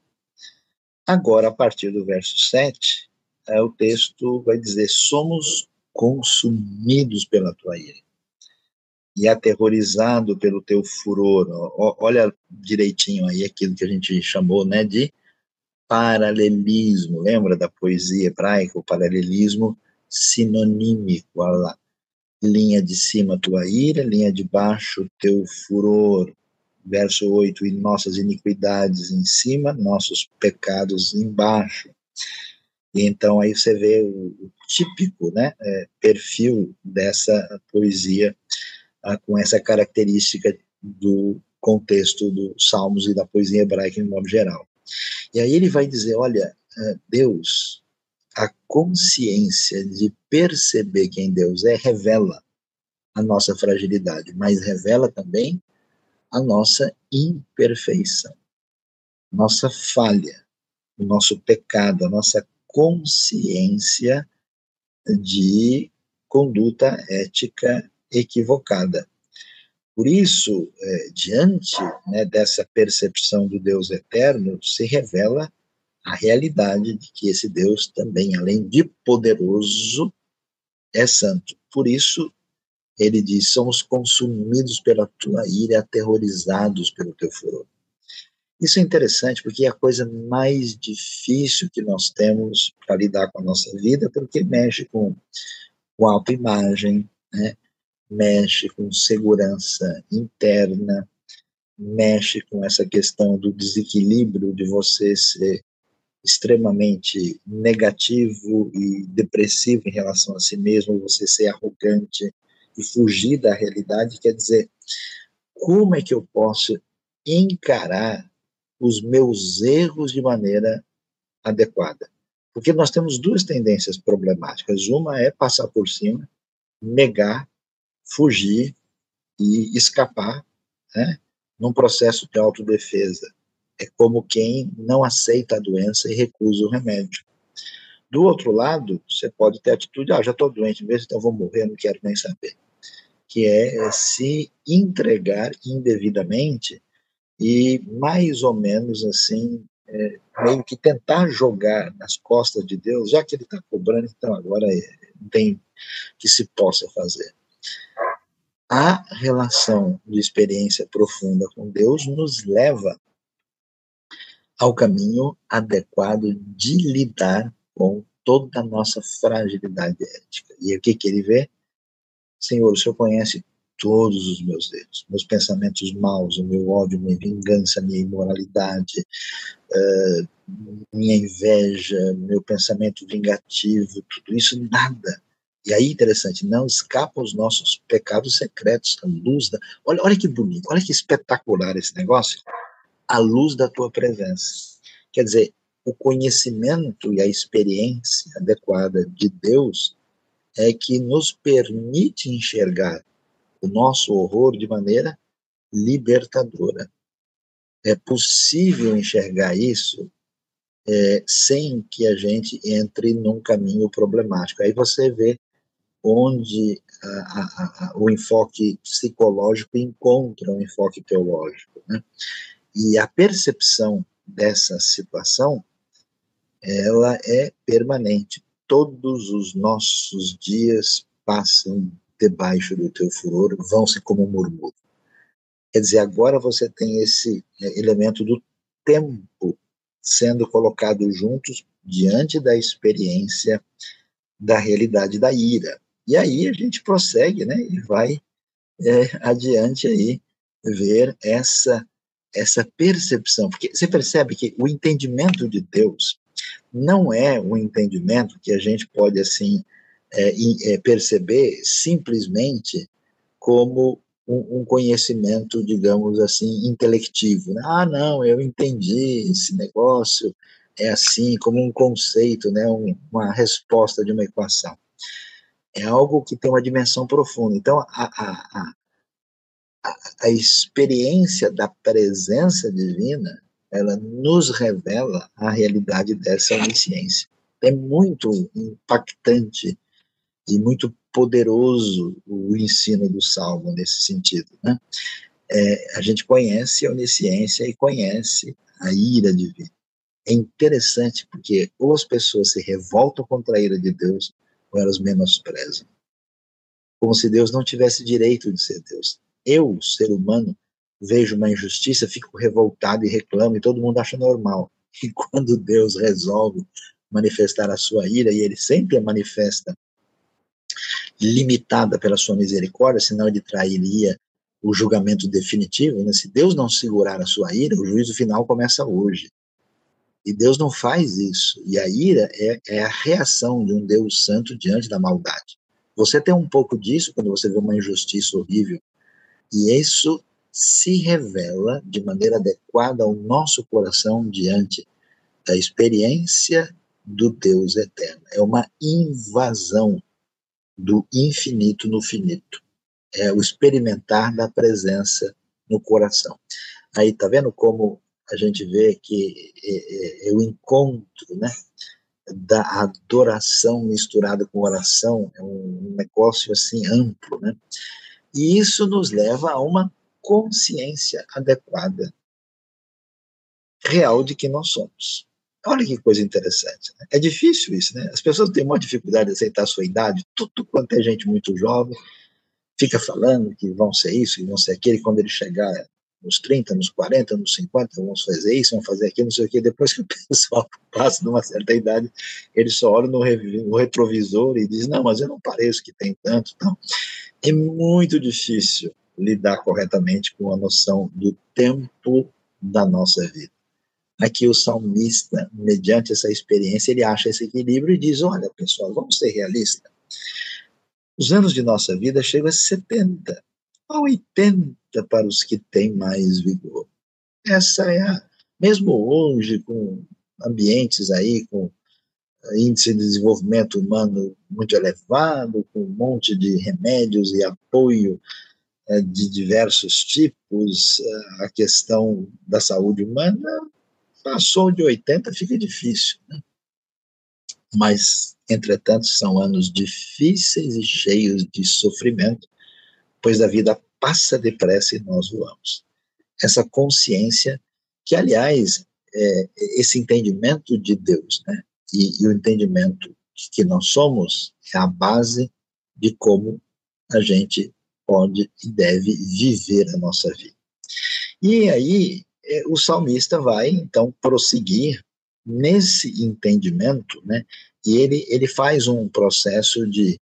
Agora, a partir do verso 7, é, o texto vai dizer: Somos consumidos pela tua ira e aterrorizado pelo teu furor. Olha direitinho aí aquilo que a gente chamou né, de paralelismo. Lembra da poesia hebraica? O paralelismo sinonímico. A linha de cima, tua ira, linha de baixo, teu furor verso 8, e nossas iniquidades em cima, nossos pecados embaixo. E então aí você vê o, o típico né, é, perfil dessa poesia ah, com essa característica do contexto dos salmos e da poesia hebraica em modo geral. E aí ele vai dizer, olha, é, Deus, a consciência de perceber quem Deus é revela a nossa fragilidade, mas revela também a nossa imperfeição, nossa falha, o nosso pecado, a nossa consciência de conduta ética equivocada. Por isso, é, diante né, dessa percepção do Deus eterno, se revela a realidade de que esse Deus também, além de poderoso, é santo. Por isso, ele diz: somos consumidos pela tua ira, aterrorizados pelo teu furor. Isso é interessante porque é a coisa mais difícil que nós temos para lidar com a nossa vida, porque mexe com, com autoimagem, né? mexe com segurança interna, mexe com essa questão do desequilíbrio de você ser extremamente negativo e depressivo em relação a si mesmo, você ser arrogante, e fugir da realidade, quer dizer, como é que eu posso encarar os meus erros de maneira adequada? Porque nós temos duas tendências problemáticas. Uma é passar por cima, negar, fugir e escapar, né, num processo de autodefesa. É como quem não aceita a doença e recusa o remédio. Do outro lado, você pode ter atitude, ah, já estou doente mesmo, então vou morrer, não quero nem saber. Que é se entregar indevidamente e mais ou menos assim, é, meio que tentar jogar nas costas de Deus, já que ele está cobrando, então agora é, tem que se possa fazer. A relação de experiência profunda com Deus nos leva ao caminho adequado de lidar com toda a nossa fragilidade ética. E o que, que ele vê? Senhor, o Senhor conhece todos os meus dedos, meus pensamentos maus, o meu ódio, minha vingança, minha imoralidade, uh, minha inveja, meu pensamento vingativo, tudo isso nada. E aí, interessante, não escapa os nossos pecados secretos, a luz da. Olha, olha que bonito, olha que espetacular esse negócio. A luz da tua presença. Quer dizer, o conhecimento e a experiência adequada de Deus é que nos permite enxergar o nosso horror de maneira libertadora. É possível enxergar isso é, sem que a gente entre num caminho problemático. Aí você vê onde a, a, a, o enfoque psicológico encontra o um enfoque teológico. Né? E a percepção dessa situação, ela é permanente. Todos os nossos dias passam debaixo do teu furor, vão-se como um murmúrio. Quer dizer, agora você tem esse é, elemento do tempo sendo colocado juntos diante da experiência da realidade da ira. E aí a gente prossegue, né, e vai é, adiante aí ver essa essa percepção, porque você percebe que o entendimento de Deus não é um entendimento que a gente pode assim é, é, perceber simplesmente como um, um, conhecimento, digamos assim, intelectivo. Né? Ah, não, eu entendi esse negócio, é assim, como um conceito, né, um, uma resposta de uma equação é algo que tem uma dimensão profunda. Então, a, a, a, a experiência da presença divina, ela nos revela a realidade dessa onisciência. É muito impactante e muito poderoso o ensino do Salmo nesse sentido. Né? É, a gente conhece a onisciência e conhece a ira divina. É interessante porque ou as pessoas se revoltam contra a ira de Deus, ou elas menosprezam. Como se Deus não tivesse direito de ser Deus. Eu, ser humano, vejo uma injustiça, fico revoltado e reclamo, e todo mundo acha normal. (laughs) E quando Deus resolve manifestar a sua ira, e ele sempre manifesta limitada pela sua misericórdia, senão ele trairia o julgamento definitivo. Né? Se Deus não segurar a sua ira, o juízo final começa hoje. E Deus não faz isso. E a ira é, é, a reação de um Deus santo diante da maldade. Você tem um pouco disso quando você vê uma injustiça horrível. E isso se revela de maneira adequada ao nosso coração diante da experiência do Deus eterno. É uma invasão do infinito no finito. É o experimentar da presença no coração. Aí, tá vendo como a gente vê que é, é, é o encontro, né, da adoração misturada com oração, é um negócio assim amplo, né? E isso nos leva a uma consciência adequada, real de que nós somos. Olha que coisa interessante. Né? É difícil isso, né? As pessoas têm uma dificuldade de aceitar a sua idade, tudo quanto é gente muito jovem fica falando que vão ser isso, que vão ser aquele, quando ele chegar nos 30, nos 40, nos 50, vamos fazer isso, vamos fazer aquilo, não sei o quê. Depois que o (laughs) pessoal passa de uma certa idade, ele só olha no, retrovisor e diz: Não, mas eu não pareço que tem tanto. Então, é muito difícil lidar corretamente com a noção do tempo da nossa vida. Aqui o salmista, mediante essa experiência, ele acha esse equilíbrio e diz: Olha, pessoal, vamos ser realistas. Os anos de nossa vida chegam a 70, a 80 para os que têm mais vigor. Essa é a, mesmo hoje, com ambientes aí, com índice de desenvolvimento humano muito elevado, com um monte de remédios e apoio é, de diversos tipos, a questão da saúde humana passou de 80, fica difícil. Né? Mas, entretanto, são anos difíceis e cheios de sofrimento, pois a vida passa depressa e nós voamos. Essa consciência, que aliás, é, esse entendimento de Deus, né, e, e o entendimento que nós somos, é a base de como a gente pode e deve viver a nossa vida. E aí, o salmista vai, então, prosseguir nesse entendimento, né, e ele, ele faz um processo de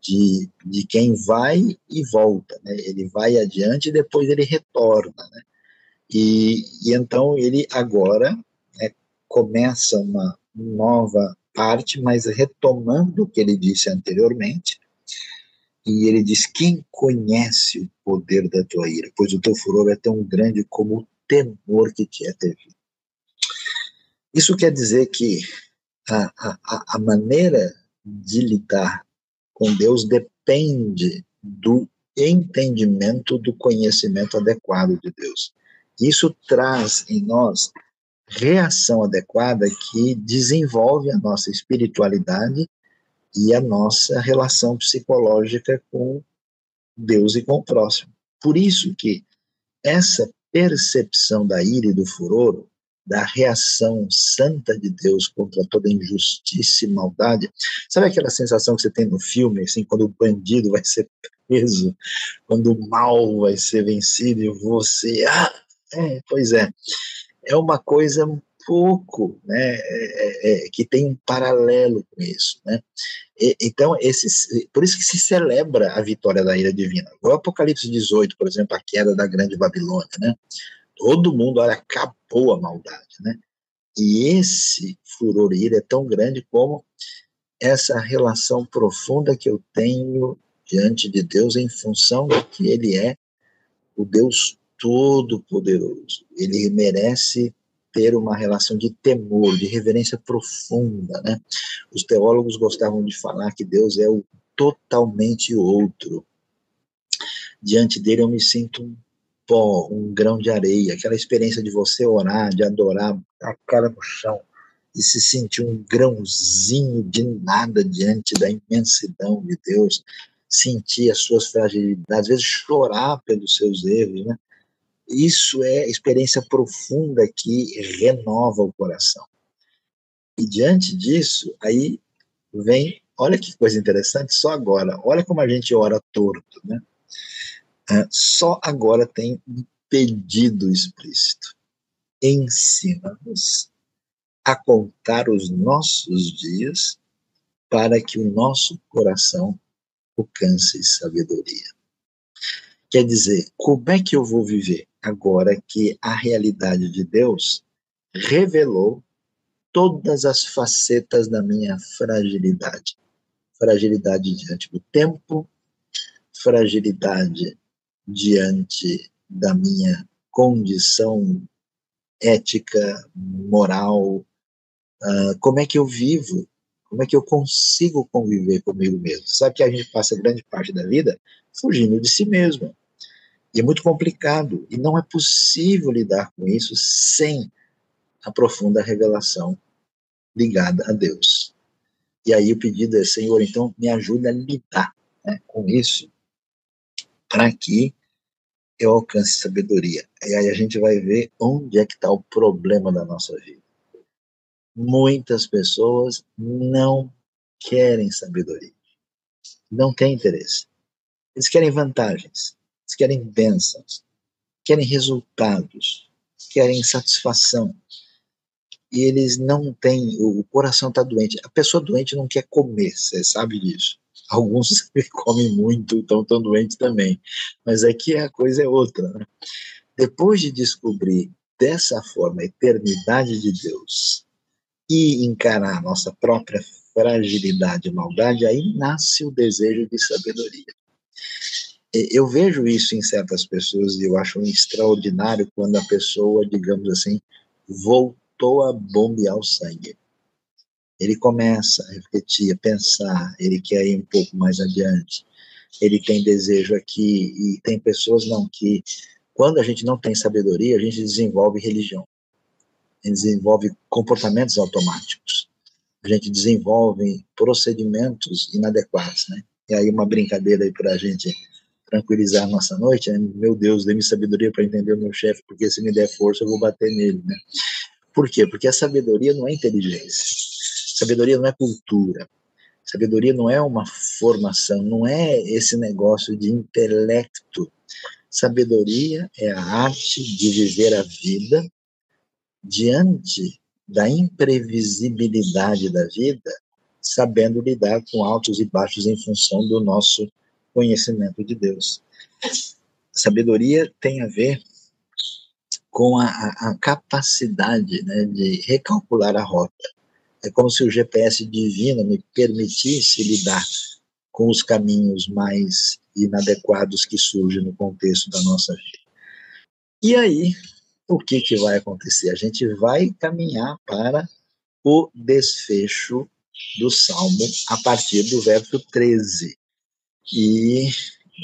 de, de quem vai e volta, né? Ele vai adiante e depois ele retorna, né? E, e então ele agora né, começa uma nova parte, mas retomando o que ele disse anteriormente, e ele diz: Quem conhece o poder da tua ira? Pois o teu furor é tão grande como o temor que te é devido. Isso quer dizer que a, a, a maneira de lidar com Deus depende do entendimento do conhecimento adequado de Deus. Isso traz em nós reação adequada que desenvolve a nossa espiritualidade e a nossa relação psicológica com Deus e com o próximo. Por isso que essa percepção da ira e do furor, da reação santa de Deus contra toda injustiça e maldade, sabe aquela sensação que você tem no filme, assim, quando o bandido vai ser preso, quando o mal vai ser vencido e você, ah, é, pois é, é uma coisa pouco, né, é, é, é, que tem um paralelo com isso, né? E, então, esses, por isso que se celebra a vitória da ira divina. O Apocalipse 18, por exemplo, a queda da grande Babilônia, né? Todo mundo, olha, acabou a maldade, né? E esse furor e ira é tão grande como essa relação profunda que eu tenho diante de Deus em função de que Ele é o Deus Todo-Poderoso. Ele merece ter uma relação de temor, de reverência profunda, né? Os teólogos gostavam de falar que Deus é o totalmente outro. Diante dele eu me sinto um pó, um grão de areia, aquela experiência de você orar, de adorar, a cara no chão e se sentir um grãozinho de nada diante da imensidão de Deus, sentir as suas fragilidades, às vezes chorar pelos seus erros, né? Isso é experiência profunda que renova o coração. E diante disso, aí vem, olha que coisa interessante, só agora, olha como a gente ora torto, né? É, só agora tem um pedido explícito. Ensina-nos a contar os nossos dias para que o nosso coração alcance sabedoria. Quer dizer, como é que eu vou viver? Agora que a realidade de Deus revelou todas as facetas da minha fragilidade. Fragilidade diante do tempo, fragilidade diante da minha condição ética, moral, uh, como é que eu vivo, como é que eu consigo conviver comigo mesmo. Sabe que a gente passa grande parte da vida fugindo de si mesmo, e é muito complicado, e não é possível lidar com isso sem a profunda revelação ligada a Deus. E aí o pedido é, Senhor, então me ajuda a lidar né, com isso, para que eu alcance sabedoria. E aí a gente vai ver onde é que está o problema da nossa vida. Muitas pessoas não querem sabedoria, não têm interesse. Eles querem vantagens, querem bênçãos, querem resultados, querem satisfação. E eles não têm, o coração está doente. A pessoa doente não quer comer, você sabe disso. Alguns (laughs) comem muito, estão tão doentes também. Mas aqui a coisa é outra. Né? Depois de descobrir dessa forma a eternidade de Deus e encarar a nossa própria fragilidade e maldade, aí nasce o desejo de sabedoria. Eu vejo isso em certas pessoas e eu acho extraordinário quando a pessoa, digamos assim, voltou a bombear o sangue. Ele começa a refletir, a pensar, ele quer ir um pouco mais adiante, ele tem desejo aqui, e tem pessoas não que, quando a gente não tem sabedoria, a gente desenvolve religião, a gente desenvolve comportamentos automáticos, a gente desenvolve procedimentos inadequados, né? E aí uma brincadeira aí para a gente tranquilizar nossa noite, né? meu Deus, dê-me sabedoria para entender o meu chefe, porque se me der força eu vou bater nele, né? Por quê? Porque a sabedoria não é inteligência, sabedoria não é cultura, sabedoria não é uma formação, não é esse negócio de intelecto. Sabedoria é a arte de viver a vida diante da imprevisibilidade da vida, sabendo lidar com altos e baixos em função do nosso conhecimento de Deus. Sabedoria tem a ver com a, a capacidade né, de recalcular a rota. É como se o GPS divino me permitisse lidar com os caminhos mais inadequados que surgem no contexto da nossa vida. E aí, o que, que vai acontecer? A gente vai caminhar para o desfecho do Salmo a partir do verso 13. E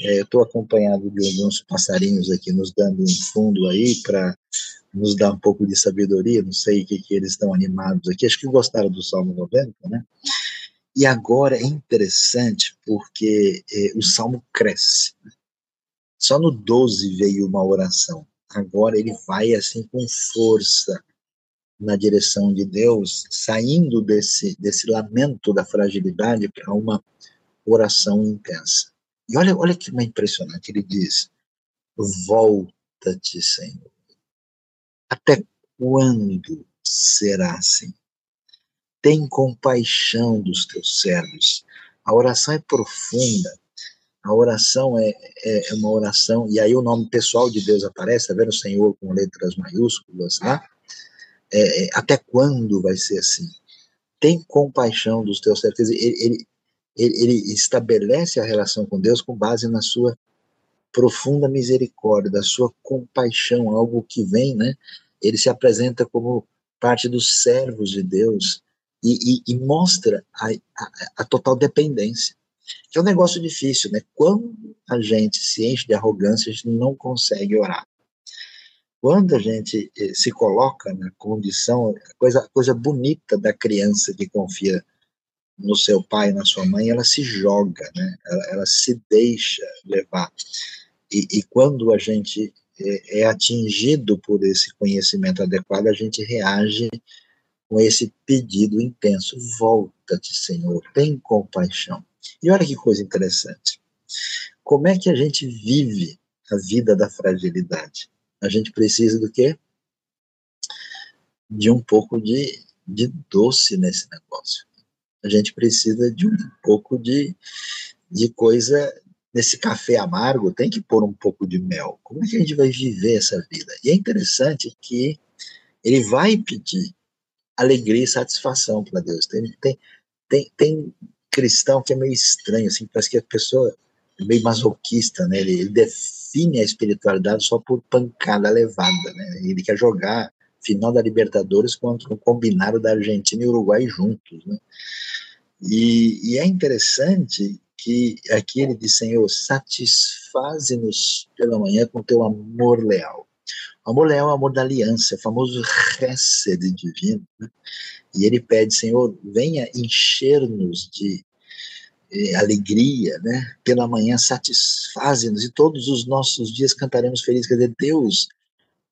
é, estou acompanhado de alguns passarinhos aqui nos dando um fundo aí para nos dar um pouco de sabedoria, não sei o que, que eles estão animados aqui, acho que gostaram do Salmo 90, né? E agora é interessante porque é, o Salmo cresce. Só no 12 veio uma oração. Agora ele vai assim com força na direção de Deus, saindo desse, desse lamento da fragilidade para uma oração intensa. E olha, olha que impressionante, ele diz: Volta-te, Senhor. Até quando será assim? Tem compaixão dos teus servos. A oração é profunda. A oração é, é, é, uma oração, e aí o nome pessoal de Deus aparece, tá vendo? O Senhor com letras maiúsculas lá. É, é, até quando vai ser assim? Tem compaixão dos teus servos. Ele, ele, ele, ele estabelece a relação com Deus com base na sua profunda misericórdia, da sua compaixão, algo que vem, né? Ele se apresenta como parte dos servos de Deus e, e, e mostra a, a, a, total dependência. Que é um negócio difícil, né? Quando a gente se enche de arrogância, a gente não consegue orar. Quando a gente eh, se coloca na condição, coisa, coisa bonita da criança que confia no seu pai, na sua mãe, ela se joga, né? ela, ela se deixa levar. E, e quando a gente é, é, atingido por esse conhecimento adequado, a gente reage com esse pedido intenso: volta-te, Senhor, tem compaixão. E olha que coisa interessante. Como é que a gente vive a vida da fragilidade? A gente precisa do quê? De um pouco de, de doce nesse negócio a gente precisa de um pouco de, de coisa nesse café amargo, tem que pôr um pouco de mel. Como é que a gente vai viver essa vida? E é interessante que ele vai pedir alegria e satisfação para Deus. Tem, tem, tem, tem cristão que é meio estranho, assim, parece que a pessoa é meio masoquista, né? Ele, ele define a espiritualidade só por pancada levada, né? Ele quer jogar final da Libertadores contra um combinado da Argentina e Uruguai juntos, né? E, e é interessante que aqui ele diz, Senhor, satisfaze-nos pela manhã com teu amor leal. O amor leal é o amor da aliança, é o famoso Hesed divino. Né? E ele pede, Senhor, venha encher-nos de eh, alegria, né? Pela manhã satisfaze-nos e todos os nossos dias cantaremos felizes. Quer dizer, Deus,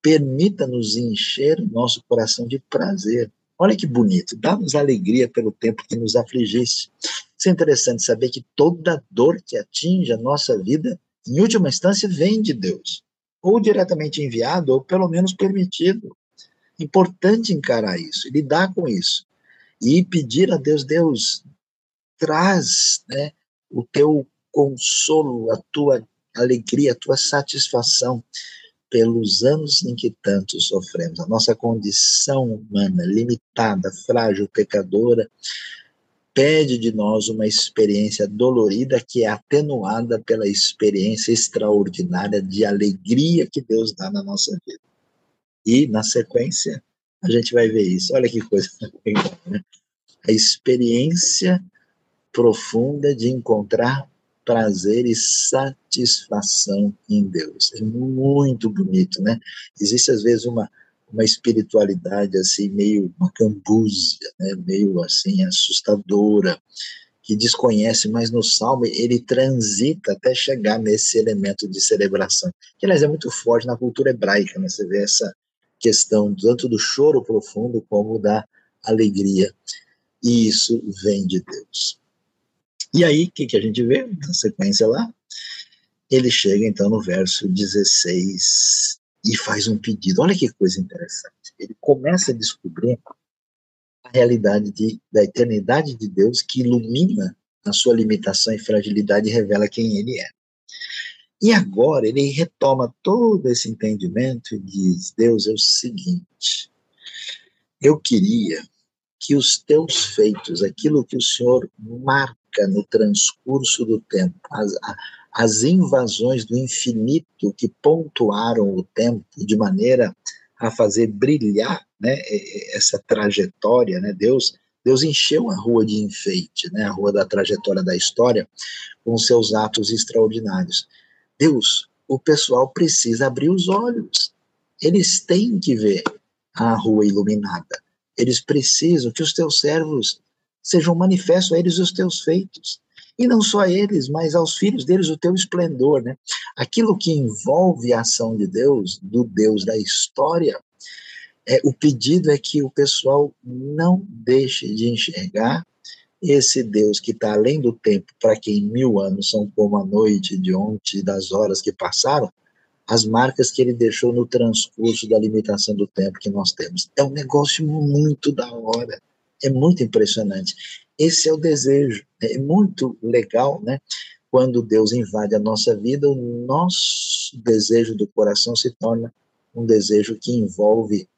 permita-nos encher o nosso coração de prazer Olha que bonito, dá-nos alegria pelo tempo que nos afligiste. Isso é interessante saber que toda dor que atinge a nossa vida, em última instância, vem de Deus, ou diretamente enviado, ou pelo menos permitido. Importante encarar isso, lidar com isso e pedir a Deus, Deus, traz né, o teu consolo, a tua alegria, a tua satisfação pelos anos em que tanto sofremos. A nossa condição humana, limitada, frágil, pecadora, pede de nós uma experiência dolorida que é atenuada pela experiência extraordinária de alegria que Deus dá na nossa vida. E, na sequência, a gente vai ver isso. Olha que coisa (laughs) né? A experiência profunda de encontrar prazer e satisfação em Deus. É muito bonito, né? Existe às vezes uma uma espiritualidade assim meio macambúzia, né? meio assim assustadora, que desconhece, mas no Salmo ele transita até chegar nesse elemento de celebração, que aliás é muito forte na cultura hebraica, né? Você vê essa questão tanto do choro profundo como da alegria. E isso vem de Deus. E aí, o que, que a gente vê na sequência lá? Ele chega então no verso 16 e faz um pedido. Olha que coisa interessante. Ele começa a descobrir a realidade de, da eternidade de Deus que ilumina a sua limitação e fragilidade e revela quem ele é. E agora ele retoma todo esse entendimento e diz: Deus é o seguinte, eu queria que os teus feitos, aquilo que o Senhor marca no transcurso do tempo, as, as invasões do infinito que pontuaram o tempo de maneira a fazer brilhar né, essa trajetória, né, Deus Deus encheu a rua de enfeite, né, a rua da trajetória da história, com seus atos extraordinários. Deus, o pessoal precisa abrir os olhos. Eles têm que ver a rua iluminada. Eles precisam que os teus servos sejam manifestos a eles os teus feitos. E não só a eles, mas aos filhos deles o teu esplendor, né? Aquilo que envolve a ação de Deus, do Deus da história, é, o pedido é que o pessoal não deixe de enxergar esse Deus que está além do tempo, para quem mil anos são como a noite de ontem, das horas que passaram, as marcas que ele deixou no transcurso da limitação do tempo que nós temos. É um negócio muito da hora, é muito impressionante. Esse é o desejo, é muito legal, né? Quando Deus invade a nossa vida, o nosso desejo do coração se torna um desejo que envolve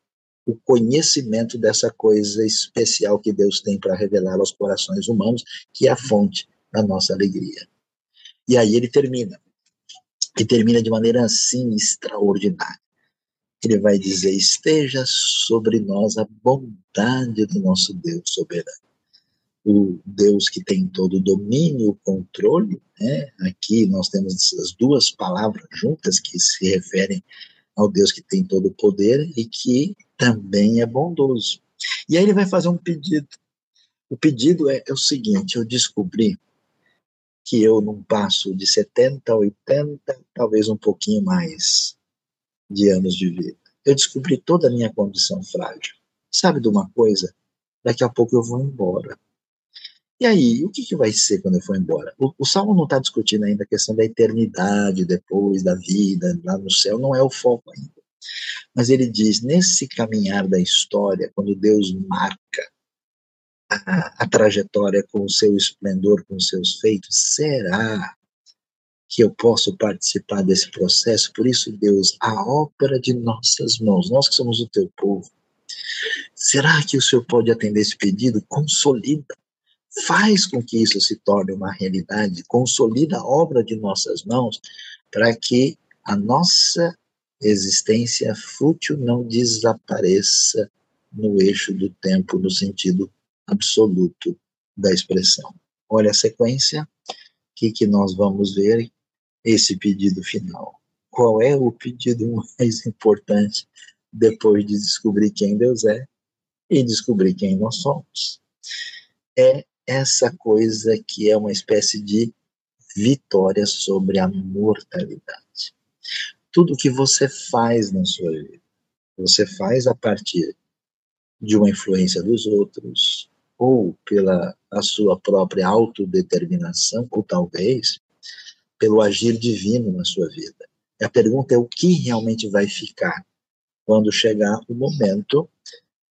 o conhecimento dessa coisa especial que Deus tem para revelar aos corações humanos, que é a fonte da nossa alegria. E aí ele termina que termina de maneira assim extraordinária. Ele vai dizer: esteja sobre nós a bondade do nosso Deus soberano. O Deus que tem todo o domínio, o controle, né? aqui nós temos essas duas palavras juntas que se referem ao Deus que tem todo o poder e que também é bondoso. E aí ele vai fazer um pedido. O pedido é, é o seguinte: eu descobri que eu não passo de 70, 80, talvez um pouquinho mais de anos de vida. Eu descobri toda a minha condição frágil. Sabe de uma coisa? Daqui a pouco eu vou embora. E aí, o que, que vai ser quando eu for embora? O, o Salmo não está discutindo ainda a questão da eternidade depois da vida, lá no céu, não é o foco ainda. Mas ele diz: nesse caminhar da história, quando Deus marca a, a trajetória com o seu esplendor, com os seus feitos, será que eu posso participar desse processo? Por isso, Deus, a obra de nossas mãos, nós que somos o teu povo, será que o Senhor pode atender esse pedido? Consolida, faz com que isso se torne uma realidade, consolida a obra de nossas mãos, para que a nossa existência fútil não desapareça no eixo do tempo, no sentido absoluto da expressão. Olha a sequência, que, que nós vamos ver? Esse pedido final. Qual é o pedido mais importante depois de descobrir quem Deus é e descobrir quem nós somos? É essa coisa que é uma espécie de vitória sobre a mortalidade. Tudo que você faz na sua vida, você faz a partir de uma influência dos outros, ou pela a sua própria autodeterminação, ou talvez pelo agir divino na sua vida. A pergunta é o que realmente vai ficar quando chegar o momento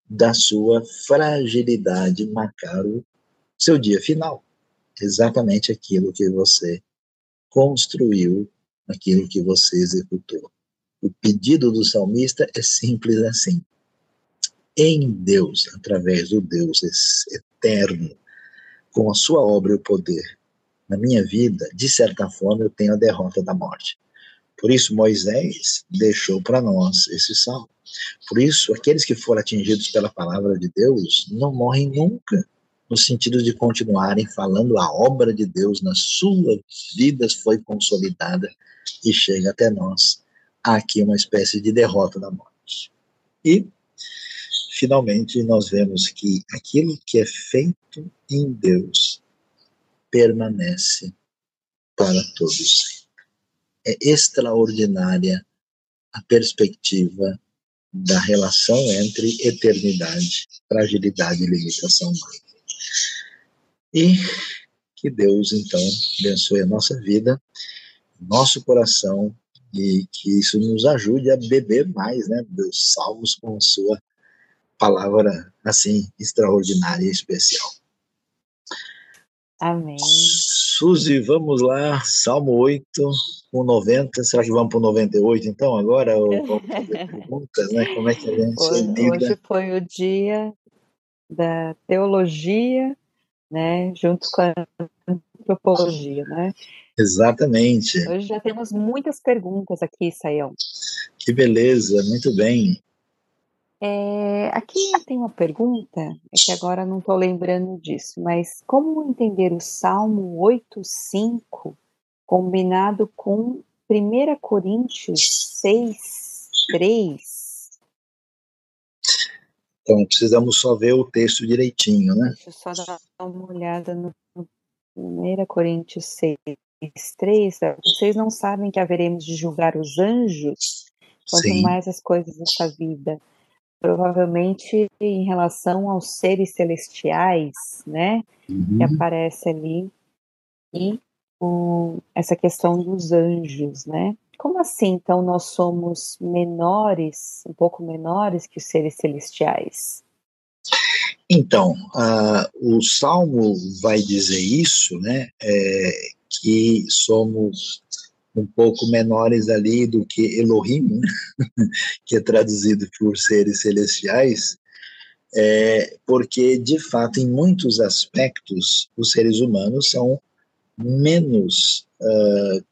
da sua fragilidade marcar o seu dia final. Exatamente aquilo que você construiu, aquilo que você executou. O pedido do salmista é simples assim em Deus, através do Deus eterno, com a sua obra e o poder na minha vida, de certa forma eu tenho a derrota da morte. Por isso Moisés deixou para nós esse salmo. Por isso, aqueles que foram atingidos pela palavra de Deus não morrem nunca, no sentido de continuarem falando a obra de Deus nas suas vidas foi consolidada e chega até nós. Há aqui uma espécie de derrota da morte. E finalmente nós vemos que aquilo que é feito em Deus permanece para todos. É extraordinária a perspectiva da relação entre eternidade, fragilidade e limitação humana. E que Deus, então, abençoe a nossa vida, nosso coração, e que isso nos ajude a beber mais né, dos salmos com sua palavra assim extraordinária e especial. Amém. Suzy, vamos lá, Salmo 8, com 90. Será que vamos para o 98 então agora? Ou (laughs) vamos fazer perguntas, né? Como é que a gente hoje, hoje foi o dia da teologia, né? Junto com a antropologia, né? Exatamente. Hoje já temos muitas perguntas aqui, Saião. Que beleza, muito bem. É, aqui tem uma pergunta, é que agora não estou lembrando disso, mas como entender o Salmo 8,5 combinado com 1 Coríntios 6, 3? Então, precisamos só ver o texto direitinho, né? Deixa eu só dar uma olhada no 1 Coríntios 6, 3. Vocês não sabem que haveremos de julgar os anjos? Quanto Sim. mais as coisas dessa vida provavelmente em relação aos seres celestiais, né, uhum. que aparece ali, e o, essa questão dos anjos, né? Como assim, então, nós somos menores, um pouco menores que os seres celestiais? Então, uh, o Salmo vai dizer isso, né? É, que somos um pouco menores ali do que Elohim, né? (laughs) que é traduzido por seres celestiais, é, porque, de fato, em muitos aspectos, os seres humanos são menos uh,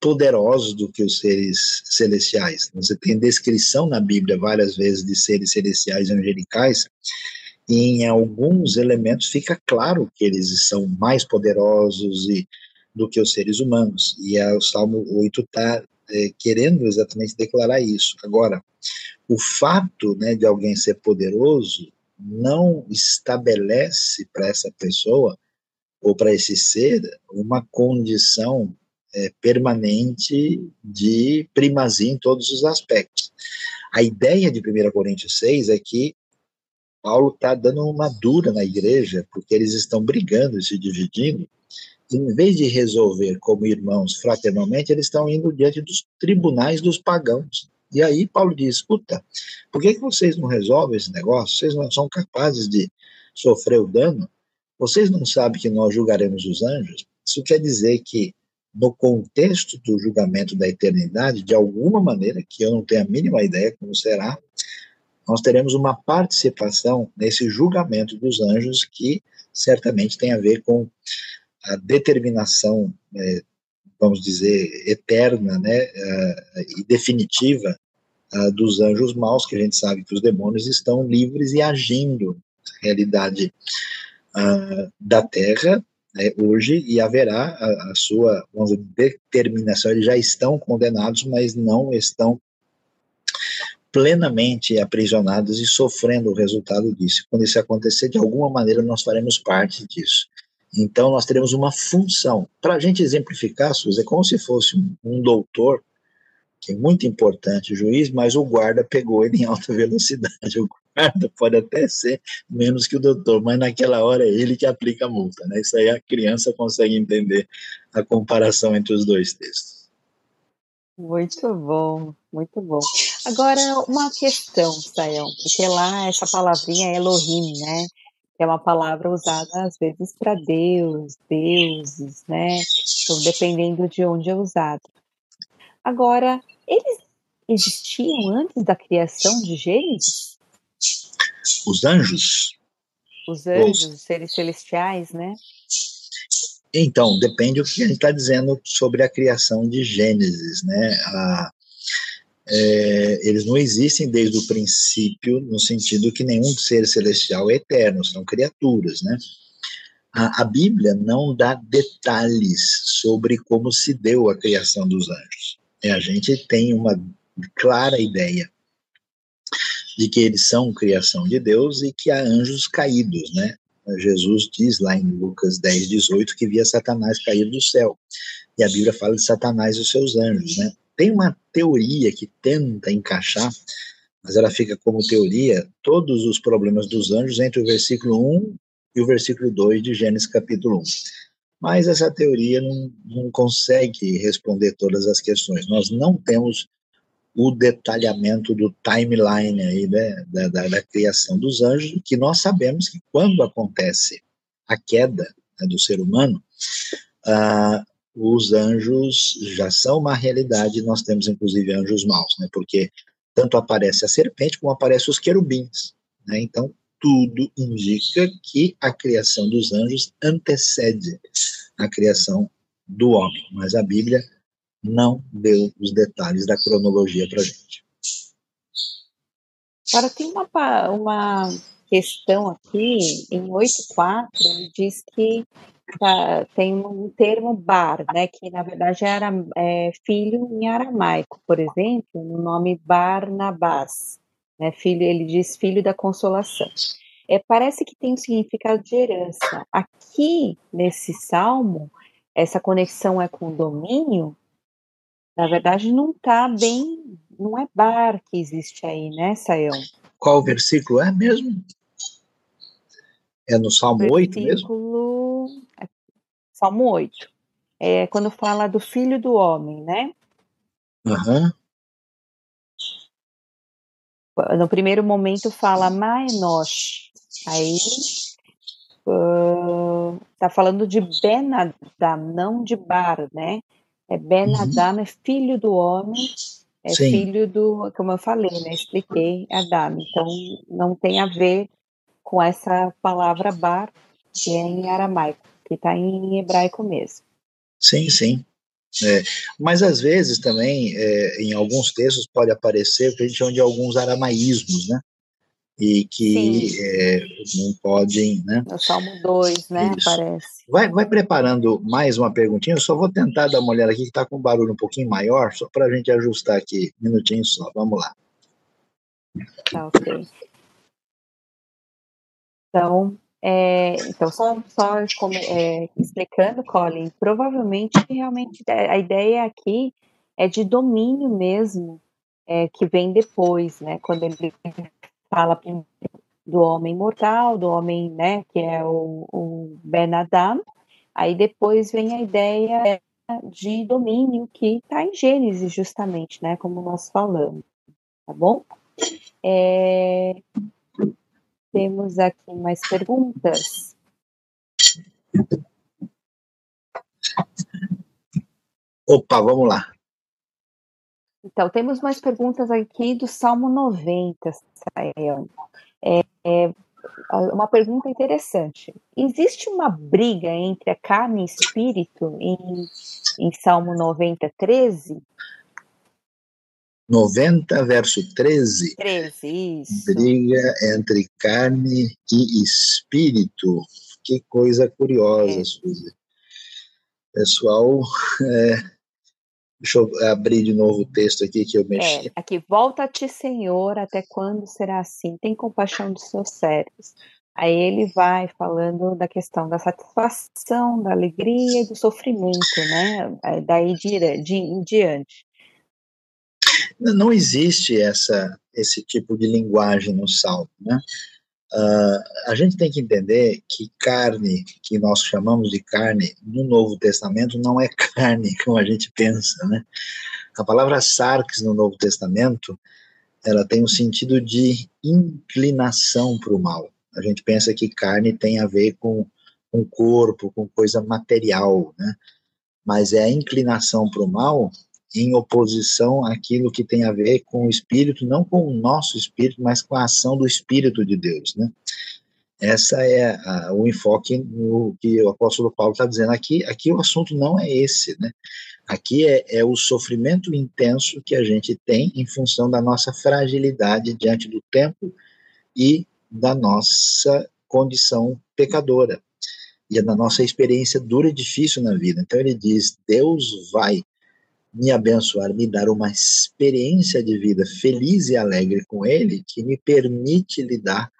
poderosos do que os seres celestiais. Você tem descrição na Bíblia várias vezes de seres celestiais angelicais, e em alguns elementos fica claro que eles são mais poderosos e do que os seres humanos. E a, o Salmo 8 está é, querendo exatamente declarar isso. Agora, o fato né, de alguém ser poderoso não estabelece para essa pessoa ou para esse ser uma condição é, permanente de primazia em todos os aspectos. A ideia de 1 Coríntios 6 é que Paulo está dando uma dura na igreja, porque eles estão brigando e se dividindo, em vez de resolver como irmãos fraternalmente, eles estão indo diante dos tribunais dos pagãos. E aí Paulo diz: escuta, por que, que vocês não resolvem esse negócio? Vocês não são capazes de sofrer o dano? Vocês não sabem que nós julgaremos os anjos? Isso quer dizer que, no contexto do julgamento da eternidade, de alguma maneira, que eu não tenho a mínima ideia como será, nós teremos uma participação nesse julgamento dos anjos que certamente tem a ver com a determinação, é, vamos dizer, eterna né, uh, e definitiva uh, dos anjos maus, que a gente sabe que os demônios estão livres e agindo na realidade uh, da Terra né, hoje e haverá a, a sua dizer, determinação. Eles já estão condenados, mas não estão plenamente aprisionados e sofrendo o resultado disso. Quando isso acontecer, de alguma maneira nós faremos parte disso. Então, nós teremos uma função. Para a gente exemplificar, Suzy, é como se fosse um, doutor, que é muito importante, o juiz, mas o guarda pegou ele em alta (laughs) velocidade. O guarda pode até ser menos que o doutor, mas naquela hora é ele que aplica a multa. Né? Isso aí a criança consegue entender a comparação entre os dois textos. Muito bom, muito bom. Agora, uma questão, Sayão, porque lá essa palavrinha é Elohim, né? É uma palavra usada às vezes para Deus, deuses, né? Então, dependendo de onde é usado. Agora, eles existiam antes da criação de Gênesis? Os anjos? Os anjos, os seres celestiais, né? Então, depende do que a gente está dizendo sobre a criação de Gênesis, né? A, é, eles não existem desde o princípio, no sentido que nenhum ser celestial é eterno, são criaturas, né? A, a, Bíblia não dá detalhes sobre como se deu a criação dos anjos. É, a gente tem uma clara ideia de que eles são criação de Deus e que há anjos caídos, né? Jesus diz lá em Lucas 10, 18 que via Satanás cair do céu. E a Bíblia fala de Satanás e os seus anjos, né? Tem uma teoria que tenta encaixar, mas ela fica como teoria, todos os problemas dos anjos entre o versículo 1 e o versículo 2 de Gênesis capítulo 1. Mas essa teoria não, não consegue responder todas as questões. Nós não temos o detalhamento do timeline aí né, da, da, da, criação dos anjos, que nós sabemos que quando acontece a queda né, do ser humano, ah, os anjos já são uma realidade, nós temos inclusive anjos maus, né, porque tanto aparece a serpente como aparece os querubins, né, então tudo indica que a criação dos anjos antecede a criação do homem, mas a Bíblia não deu os detalhes da cronologia para a gente. Agora, tem uma, uma questão aqui, em 8.4, ele diz que tem um termo bar, né, que na verdade era é, filho em aramaico, por exemplo, no nome Barnabás, né, filho, ele diz filho da consolação. É, parece que tem um significado de herança. Aqui, nesse salmo, essa conexão é com domínio, na verdade, não está bem, não é bar que existe aí, né, Sayão? Qual versículo é mesmo? É no Salmo versículo, 8 mesmo? Salmo 8. É quando fala do filho do homem, né? Uhum. No primeiro momento fala Maenosh. Aí uh, tá falando de Benadam, não de Bar, né? É Ben uhum. É filho do homem, é Sim. filho do, como eu falei, né? Expliquei Adam. Então não tem a ver com essa palavra bar, que é em aramaico, que está em hebraico mesmo. Sim, sim. É, mas às vezes também, é, em alguns textos, pode aparecer o que a gente chama de alguns aramaísmos, né? e que é, não podem, né? No Salmo 2, né, Isso. parece. Vai, vai preparando mais uma perguntinha, eu só vou tentar dar uma olhada aqui, que está com um barulho um pouquinho maior, só para a gente ajustar aqui, um minutinho só, vamos lá. Tá, ok. Então, é, então só, só é, explicando, Colin, provavelmente, realmente, a ideia aqui é de domínio mesmo, é, que vem depois, né, quando ele fala do homem mortal, do homem, né, que é o, o Ben Adam, aí depois vem a ideia de domínio que está em Gênesis justamente, né, como nós falamos, tá bom? É, temos aqui mais perguntas. Opa, vamos lá. Então, temos mais perguntas aqui do Salmo 90, Sael. É, é, uma pergunta interessante. Existe uma briga entre a carne e espírito em, em Salmo 90, 13? 90, verso 13. 13, isso. Briga entre carne e espírito. Que coisa curiosa, é. Suzy. Pessoal, é, Deixa eu abrir de novo o texto aqui que eu mexi. É, aqui, volta-te, Senhor, até quando será assim? Tem compaixão dos seus servos. Aí ele vai falando da questão da satisfação, da alegria e do sofrimento, né? Daí de, de em diante. Não existe essa, esse tipo de linguagem no Salmo, né? Uh, a gente tem que entender que carne, que nós chamamos de carne, no Novo Testamento não é carne (laughs) como a gente pensa, né? A palavra sarx no Novo Testamento, ela tem um sentido de inclinação para o mal. A gente pensa que carne tem a ver com o corpo, com coisa material, né? Mas é a inclinação para o mal em oposição àquilo que tem a ver com o espírito, não com o nosso espírito, mas com a ação do espírito de Deus, né? Essa é a, o enfoque no que o apóstolo Paulo está dizendo aqui. Aqui o assunto não é esse, né? Aqui é, é o sofrimento intenso que a gente tem em função da nossa fragilidade diante do tempo e da nossa condição pecadora e da nossa experiência dura e difícil na vida. Então ele diz: Deus vai me abençoar, me dar uma experiência de vida feliz e alegre com Ele, que me permite lidar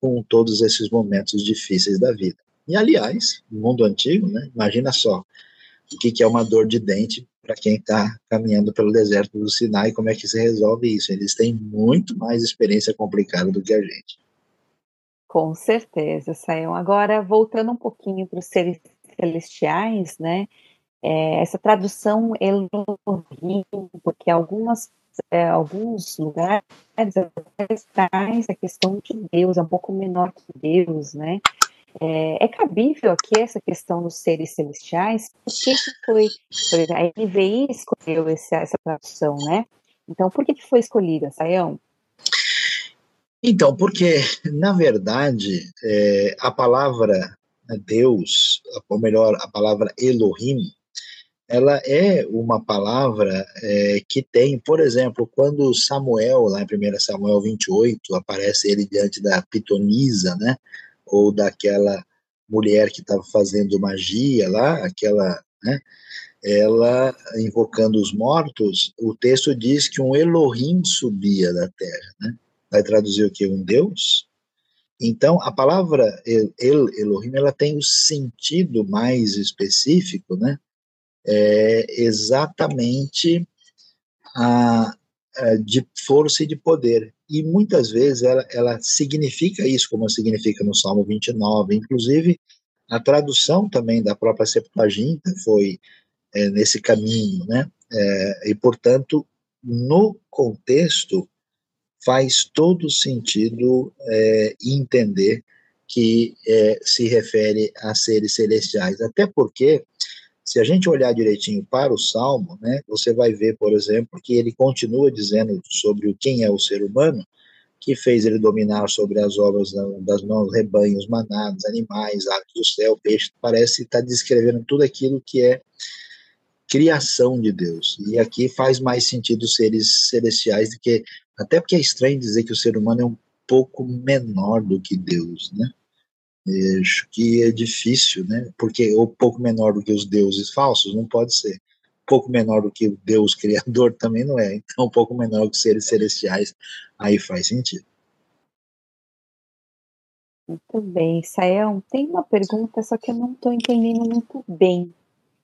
com todos esses momentos difíceis da vida. E, aliás, no mundo antigo, né, imagina só o que, é uma dor de dente para quem está caminhando pelo deserto do Sinai, como é que se resolve isso? Eles têm muito mais experiência complicada do que a gente. Com certeza, Sayão. Agora, voltando um pouquinho para os seres celestiais, né? É, essa tradução Elohim, porque algumas é, alguns lugares traz a questão de Deus, é um pouco menor que Deus, né? É, é, cabível aqui essa questão dos seres celestiais? Por que, que foi, por exemplo, a NVI escolheu esse, essa tradução, né? Então, por que, que foi escolhida, Sayão? Então, porque, na verdade, é, a palavra Deus, ou melhor, a palavra Elohim, ela é uma palavra é, que tem, por exemplo, quando Samuel, lá em 1 Samuel 28, aparece ele diante da pitonisa, né, ou daquela mulher que estava fazendo magia lá, aquela, né, ela invocando os mortos, o texto diz que um Elohim subia da terra, né? Vai traduzir o que? Um Deus? Então, a palavra El, Elohim, ela tem o um sentido mais específico, né? É exatamente a, a, de força e de poder. E muitas vezes ela, ela significa isso, como significa no Salmo 29. Inclusive, a tradução também da própria Septuaginta foi é, nesse caminho, né? É, e, portanto, no contexto, faz todo sentido é, entender que é, se refere a seres celestiais. Até porque, se a gente olhar direitinho para o Salmo, né, você vai ver, por exemplo, que ele continua dizendo sobre quem é o ser humano, que fez ele dominar sobre as obras das mãos, rebanhos, manados, animais, aves do céu, peixe, parece estar descrevendo tudo aquilo que é criação de Deus. E aqui faz mais sentido seres celestiais do que até porque é estranho dizer que o ser humano é um pouco menor do que Deus, né? Acho que é difícil, né? Porque ou pouco menor do que os deuses falsos não pode ser. Pouco menor do que o Deus criador (laughs) também não é. Então, um pouco menor do que seres celestiais, aí faz sentido. Muito bem, Sael, tem uma pergunta, só que eu não estou entendendo muito bem.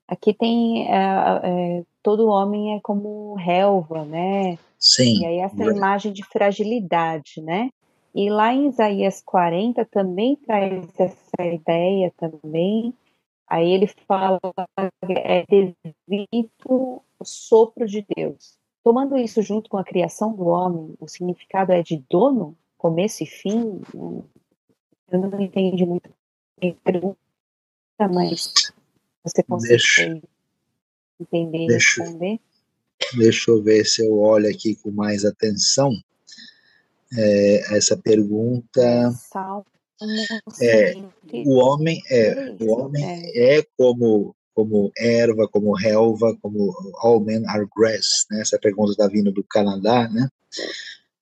Aqui tem é, é, todo homem é como relva, né? Sim. E aí essa imagem de fragilidade, né? E lá em Isaías 40 também traz essa ideia também. Aí ele fala é devido o sopro de Deus. Tomando isso junto com a criação do homem, o significado é de dono, começo e fim. Eu não entendi muito a pergunta, mas você consegue deixa, entender e responder? Deixa eu ver se eu olho aqui com mais atenção é, essa pergunta. É, o homem é o homem é. é como como erva, como relva, como all men are grass, né? Essa pergunta está vindo do Canadá, né?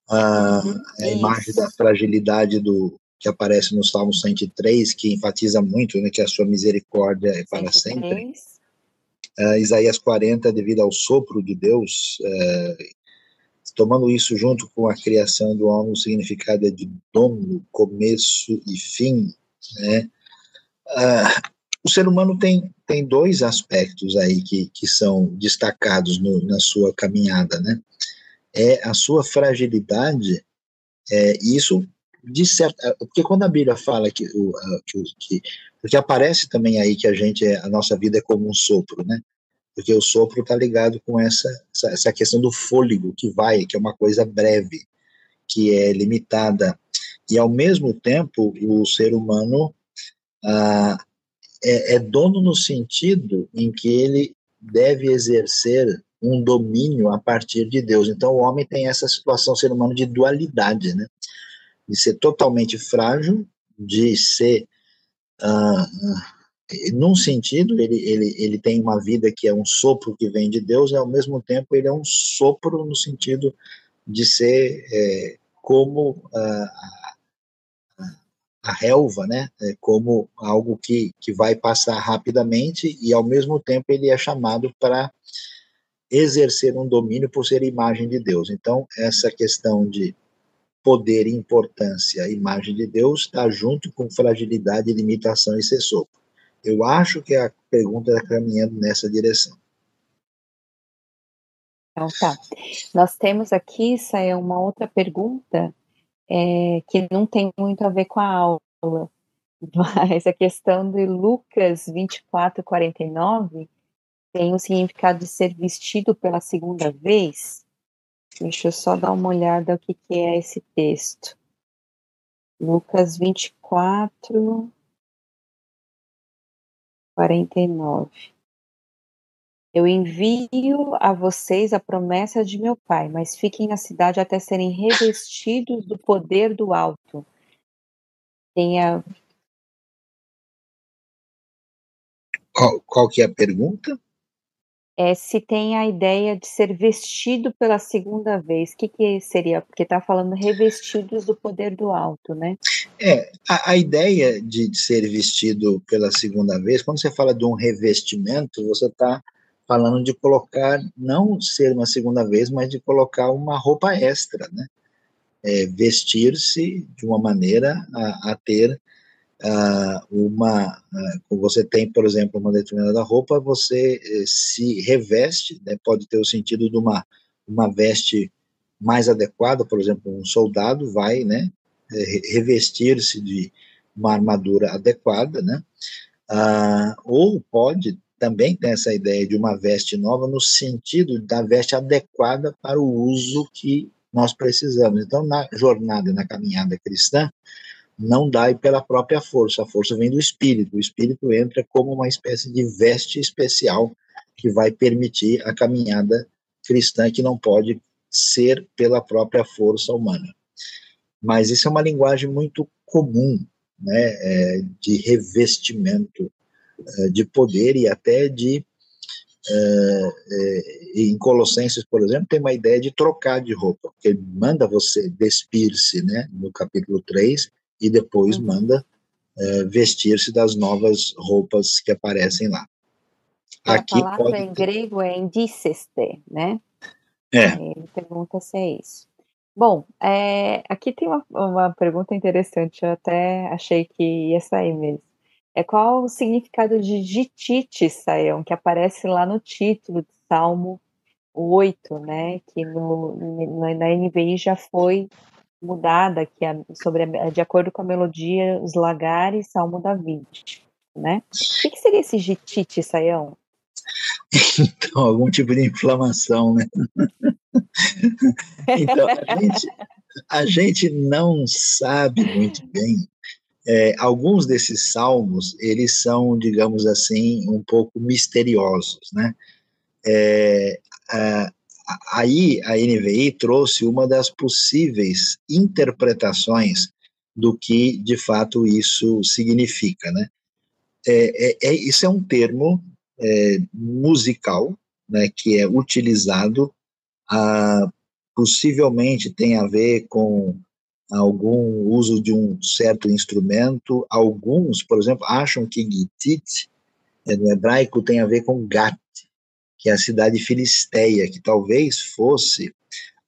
Ah, uhum, a imagem da fragilidade do que aparece no Salmo 103, que enfatiza muito, né, que a sua misericórdia é para 103. sempre. Uh, Isaías 40, devido ao sopro de Deus, uh, tomando isso junto com a criação do homem, o significado é de dono, começo e fim, né? Uh, o ser humano tem, tem dois aspectos aí que, que são destacados no, na sua caminhada, né? É a sua fragilidade, é, isso de certa, porque quando a Bíblia fala que, o, que, que porque aparece também aí que a gente, é, a nossa vida é como um sopro, né? Porque o sopro está ligado com essa, essa, essa questão do fôlego que vai, que é uma coisa breve, que é limitada. E ao mesmo tempo, o ser humano ah, é, é dono no sentido em que ele deve exercer um domínio a partir de Deus. Então, o homem tem essa situação, ser humano, de dualidade, né? De ser totalmente frágil, de ser uh, num sentido, ele, ele, ele tem uma vida que é um sopro que vem de Deus, e ao mesmo tempo ele é um sopro no sentido de ser é, como a, a relva, né? É como algo que, que vai passar rapidamente e ao mesmo tempo ele é chamado para exercer um domínio por ser imagem de Deus. Então, essa questão de poder, importância, imagem de Deus, está junto com fragilidade, limitação e ser sopro. Eu acho que a pergunta está caminhando nessa direção. Então tá. Nós temos aqui, é uma outra pergunta é, que não tem muito a ver com a aula, (laughs) mas a questão de Lucas 24, 49 tem o significado de ser vestido pela segunda vez. Deixa eu só dar uma olhada o que, que é esse texto. Lucas 24, 49. Eu envio a vocês a promessa de meu Pai, mas fiquem na cidade até serem revestidos do poder do alto. Tenha. Qual, qual que é a pergunta? É, se tem a ideia de ser vestido pela segunda vez. O que, que seria? Porque está falando revestidos do poder do alto, né? É, a, a ideia de, de, ser vestido pela segunda vez, quando você fala de um revestimento, você está falando de colocar, não ser uma segunda vez, mas de colocar uma roupa extra, né? É, vestir-se de uma maneira a, a ter uma. Uh, você tem, por exemplo, uma determinada roupa, você uh, se reveste, né, pode ter o sentido de uma, uma veste mais adequada, por exemplo, um soldado vai né, eh, revestir-se de uma armadura adequada, né? Uh, ou pode também ter essa ideia de uma veste nova no sentido da veste adequada para o uso que nós precisamos. Então, na jornada, na caminhada cristã, não dá pela própria força, a força vem do espírito. O espírito entra como uma espécie de veste especial que vai permitir a caminhada cristã que não pode ser pela própria força humana. Mas isso é uma linguagem muito comum, né, é, de revestimento é, de poder e até de é, em Colossenses, por exemplo, tem uma ideia de trocar de roupa, porque ele manda você despir-se, né, no capítulo 3, e depois uhum. manda é, vestir-se das novas roupas que aparecem lá. A Aqui palavra pode... em grego é indiceste, né? É. Ele pergunta se é isso. Bom, é, aqui tem uma, uma pergunta interessante, eu até achei que ia sair mesmo. É qual o significado de Gitite, Saião, que aparece lá no título de Salmo 8, né? Que no, no, na NVI já foi mudada que é sobre a, de acordo com a melodia os lagares Salmo Davi, né? O que, que seria esse gitite, Saião? Então, algum tipo de inflamação, né? (laughs) então, a gente, a gente não sabe muito bem. É, alguns desses salmos, eles são, digamos assim, um pouco misteriosos, né? É, a, aí a NVI trouxe uma das possíveis interpretações do que de fato isso significa, né? É, é, é isso é um termo é, musical, né, que é utilizado, a, possivelmente tem a ver com algum uso de um certo instrumento. Alguns, por exemplo, acham que gitit é, no hebraico tem a ver com gat, que é a cidade filisteia, que talvez fosse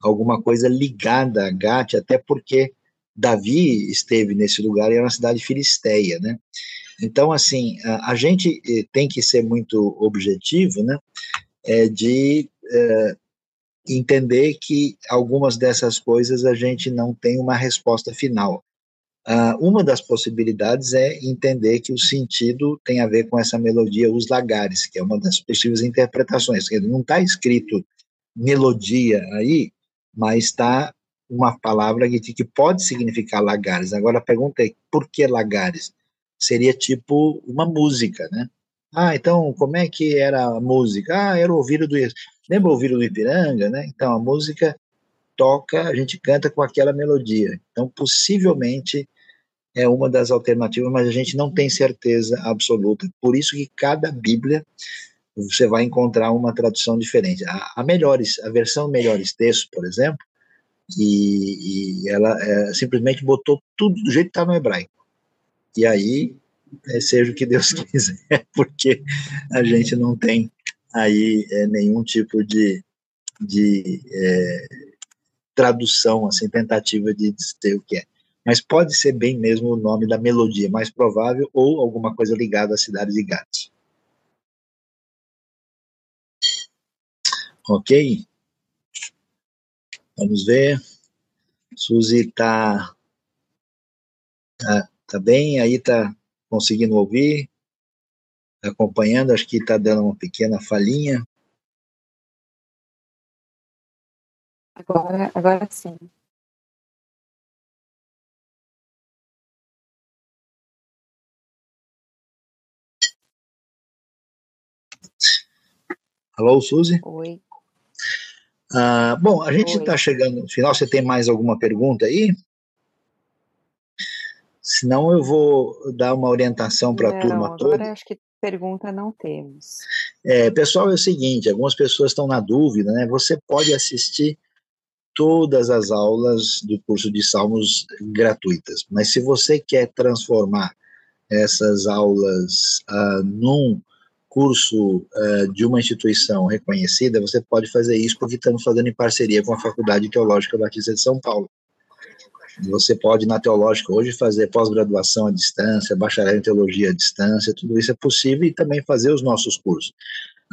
alguma coisa ligada a Gate, até porque Davi esteve nesse lugar e era uma cidade filisteia, né? Então, assim, a, a gente eh, tem que ser muito objetivo, né? É de é, entender que algumas dessas coisas a gente não tem uma resposta final. Uh, uma das possibilidades é entender que o sentido tem a ver com essa melodia Os Lagares, que é uma das possíveis interpretações. Não está escrito melodia aí, mas está uma palavra que, que pode significar lagares. Agora a pergunta é, por que lagares? Seria tipo uma música, né? Ah, então como é que era a música? Ah, era o ouvido do... Lembra o ouvido do Ipiranga, né? Então a música toca, a gente canta com aquela melodia. Então possivelmente é uma das alternativas, mas a gente não tem certeza absoluta. Por isso que cada Bíblia você vai encontrar uma tradução diferente. A, a melhores, a versão melhores textos, por exemplo, e, e ela é, simplesmente botou tudo do jeito que está no hebraico. E aí é, seja o que Deus (laughs) quiser, porque a gente não tem aí é, nenhum tipo de, de é, tradução, assim, tentativa de dizer o que é mas pode ser bem mesmo o nome da melodia, mais provável, ou alguma coisa ligada à cidade de Gats. Ok? Vamos ver. Suzy está tá, tá bem? Aí está conseguindo ouvir? Tá acompanhando? Acho que está dando uma pequena falhinha. Agora, agora sim. Alô, Suzy? Oi. Ah, bom, a gente está chegando no final. Você tem mais alguma pergunta aí? Senão eu vou dar uma orientação para a turma agora toda. Agora acho que pergunta não temos. É, pessoal, é o seguinte: algumas pessoas estão na dúvida, né? Você pode assistir todas as aulas do curso de Salmos gratuitas, mas se você quer transformar essas aulas uh, num curso uh, de uma instituição reconhecida, você pode fazer isso porque estamos fazendo em parceria com a Faculdade Teológica Batista de São Paulo. Você pode, na Teológica, hoje fazer pós-graduação à distância, bacharel em teologia à distância, tudo isso é possível e também fazer os nossos cursos.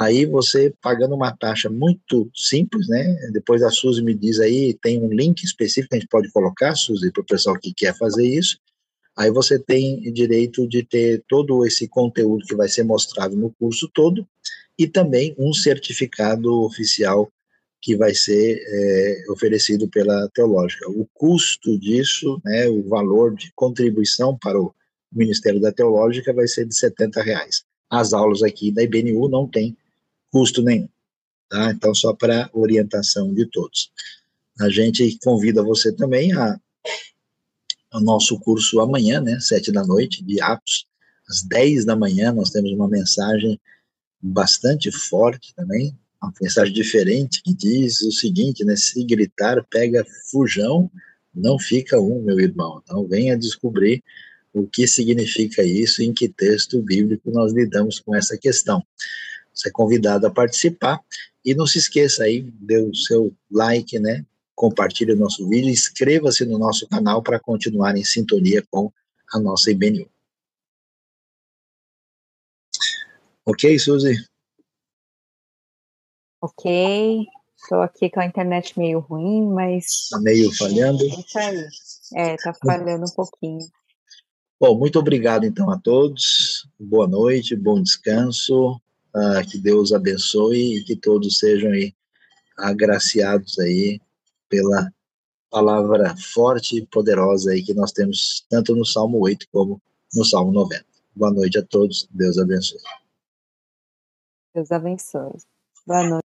Aí você pagando uma taxa muito simples, né? Depois a Suzy me diz aí, tem um link específico que a gente pode colocar, Suzy, para o pessoal que quer fazer isso. Aí você tem direito de ter todo esse conteúdo que vai ser mostrado no curso todo e também um certificado oficial que vai ser é, oferecido pela Teológica. O custo disso, né, o valor de contribuição para o Ministério da Teológica vai ser de 70 reais. As aulas aqui da IBNU não tem custo nenhum, tá? Então, só para orientação de todos. A gente convida você também a ao nosso curso amanhã, né, sete da noite, de Atos, às dez da manhã, nós temos uma mensagem bastante forte também, uma mensagem diferente que diz o seguinte, né? Se gritar, pega fujão, não fica um, meu irmão. Então venha descobrir o que significa isso, em que texto bíblico nós lidamos com essa questão. Você é convidado a participar e não se esqueça aí, dê o seu like, né? Compartilhe o nosso vídeo, inscreva-se no nosso canal para continuar em sintonia com a nossa IBNU. Ok, Suzy? Ok, estou aqui com a internet meio ruim, mas. Está meio falhando? É isso aí. É, está falhando um pouquinho. Bom, muito obrigado então a todos. Boa noite, bom descanso. Uh, que Deus abençoe e que todos sejam aí agraciados aí pela palavra forte e poderosa aí que nós temos tanto no Salmo 8 como no Salmo 90. Boa noite a todos. Deus abençoe. Deus abençoe. Boa noite.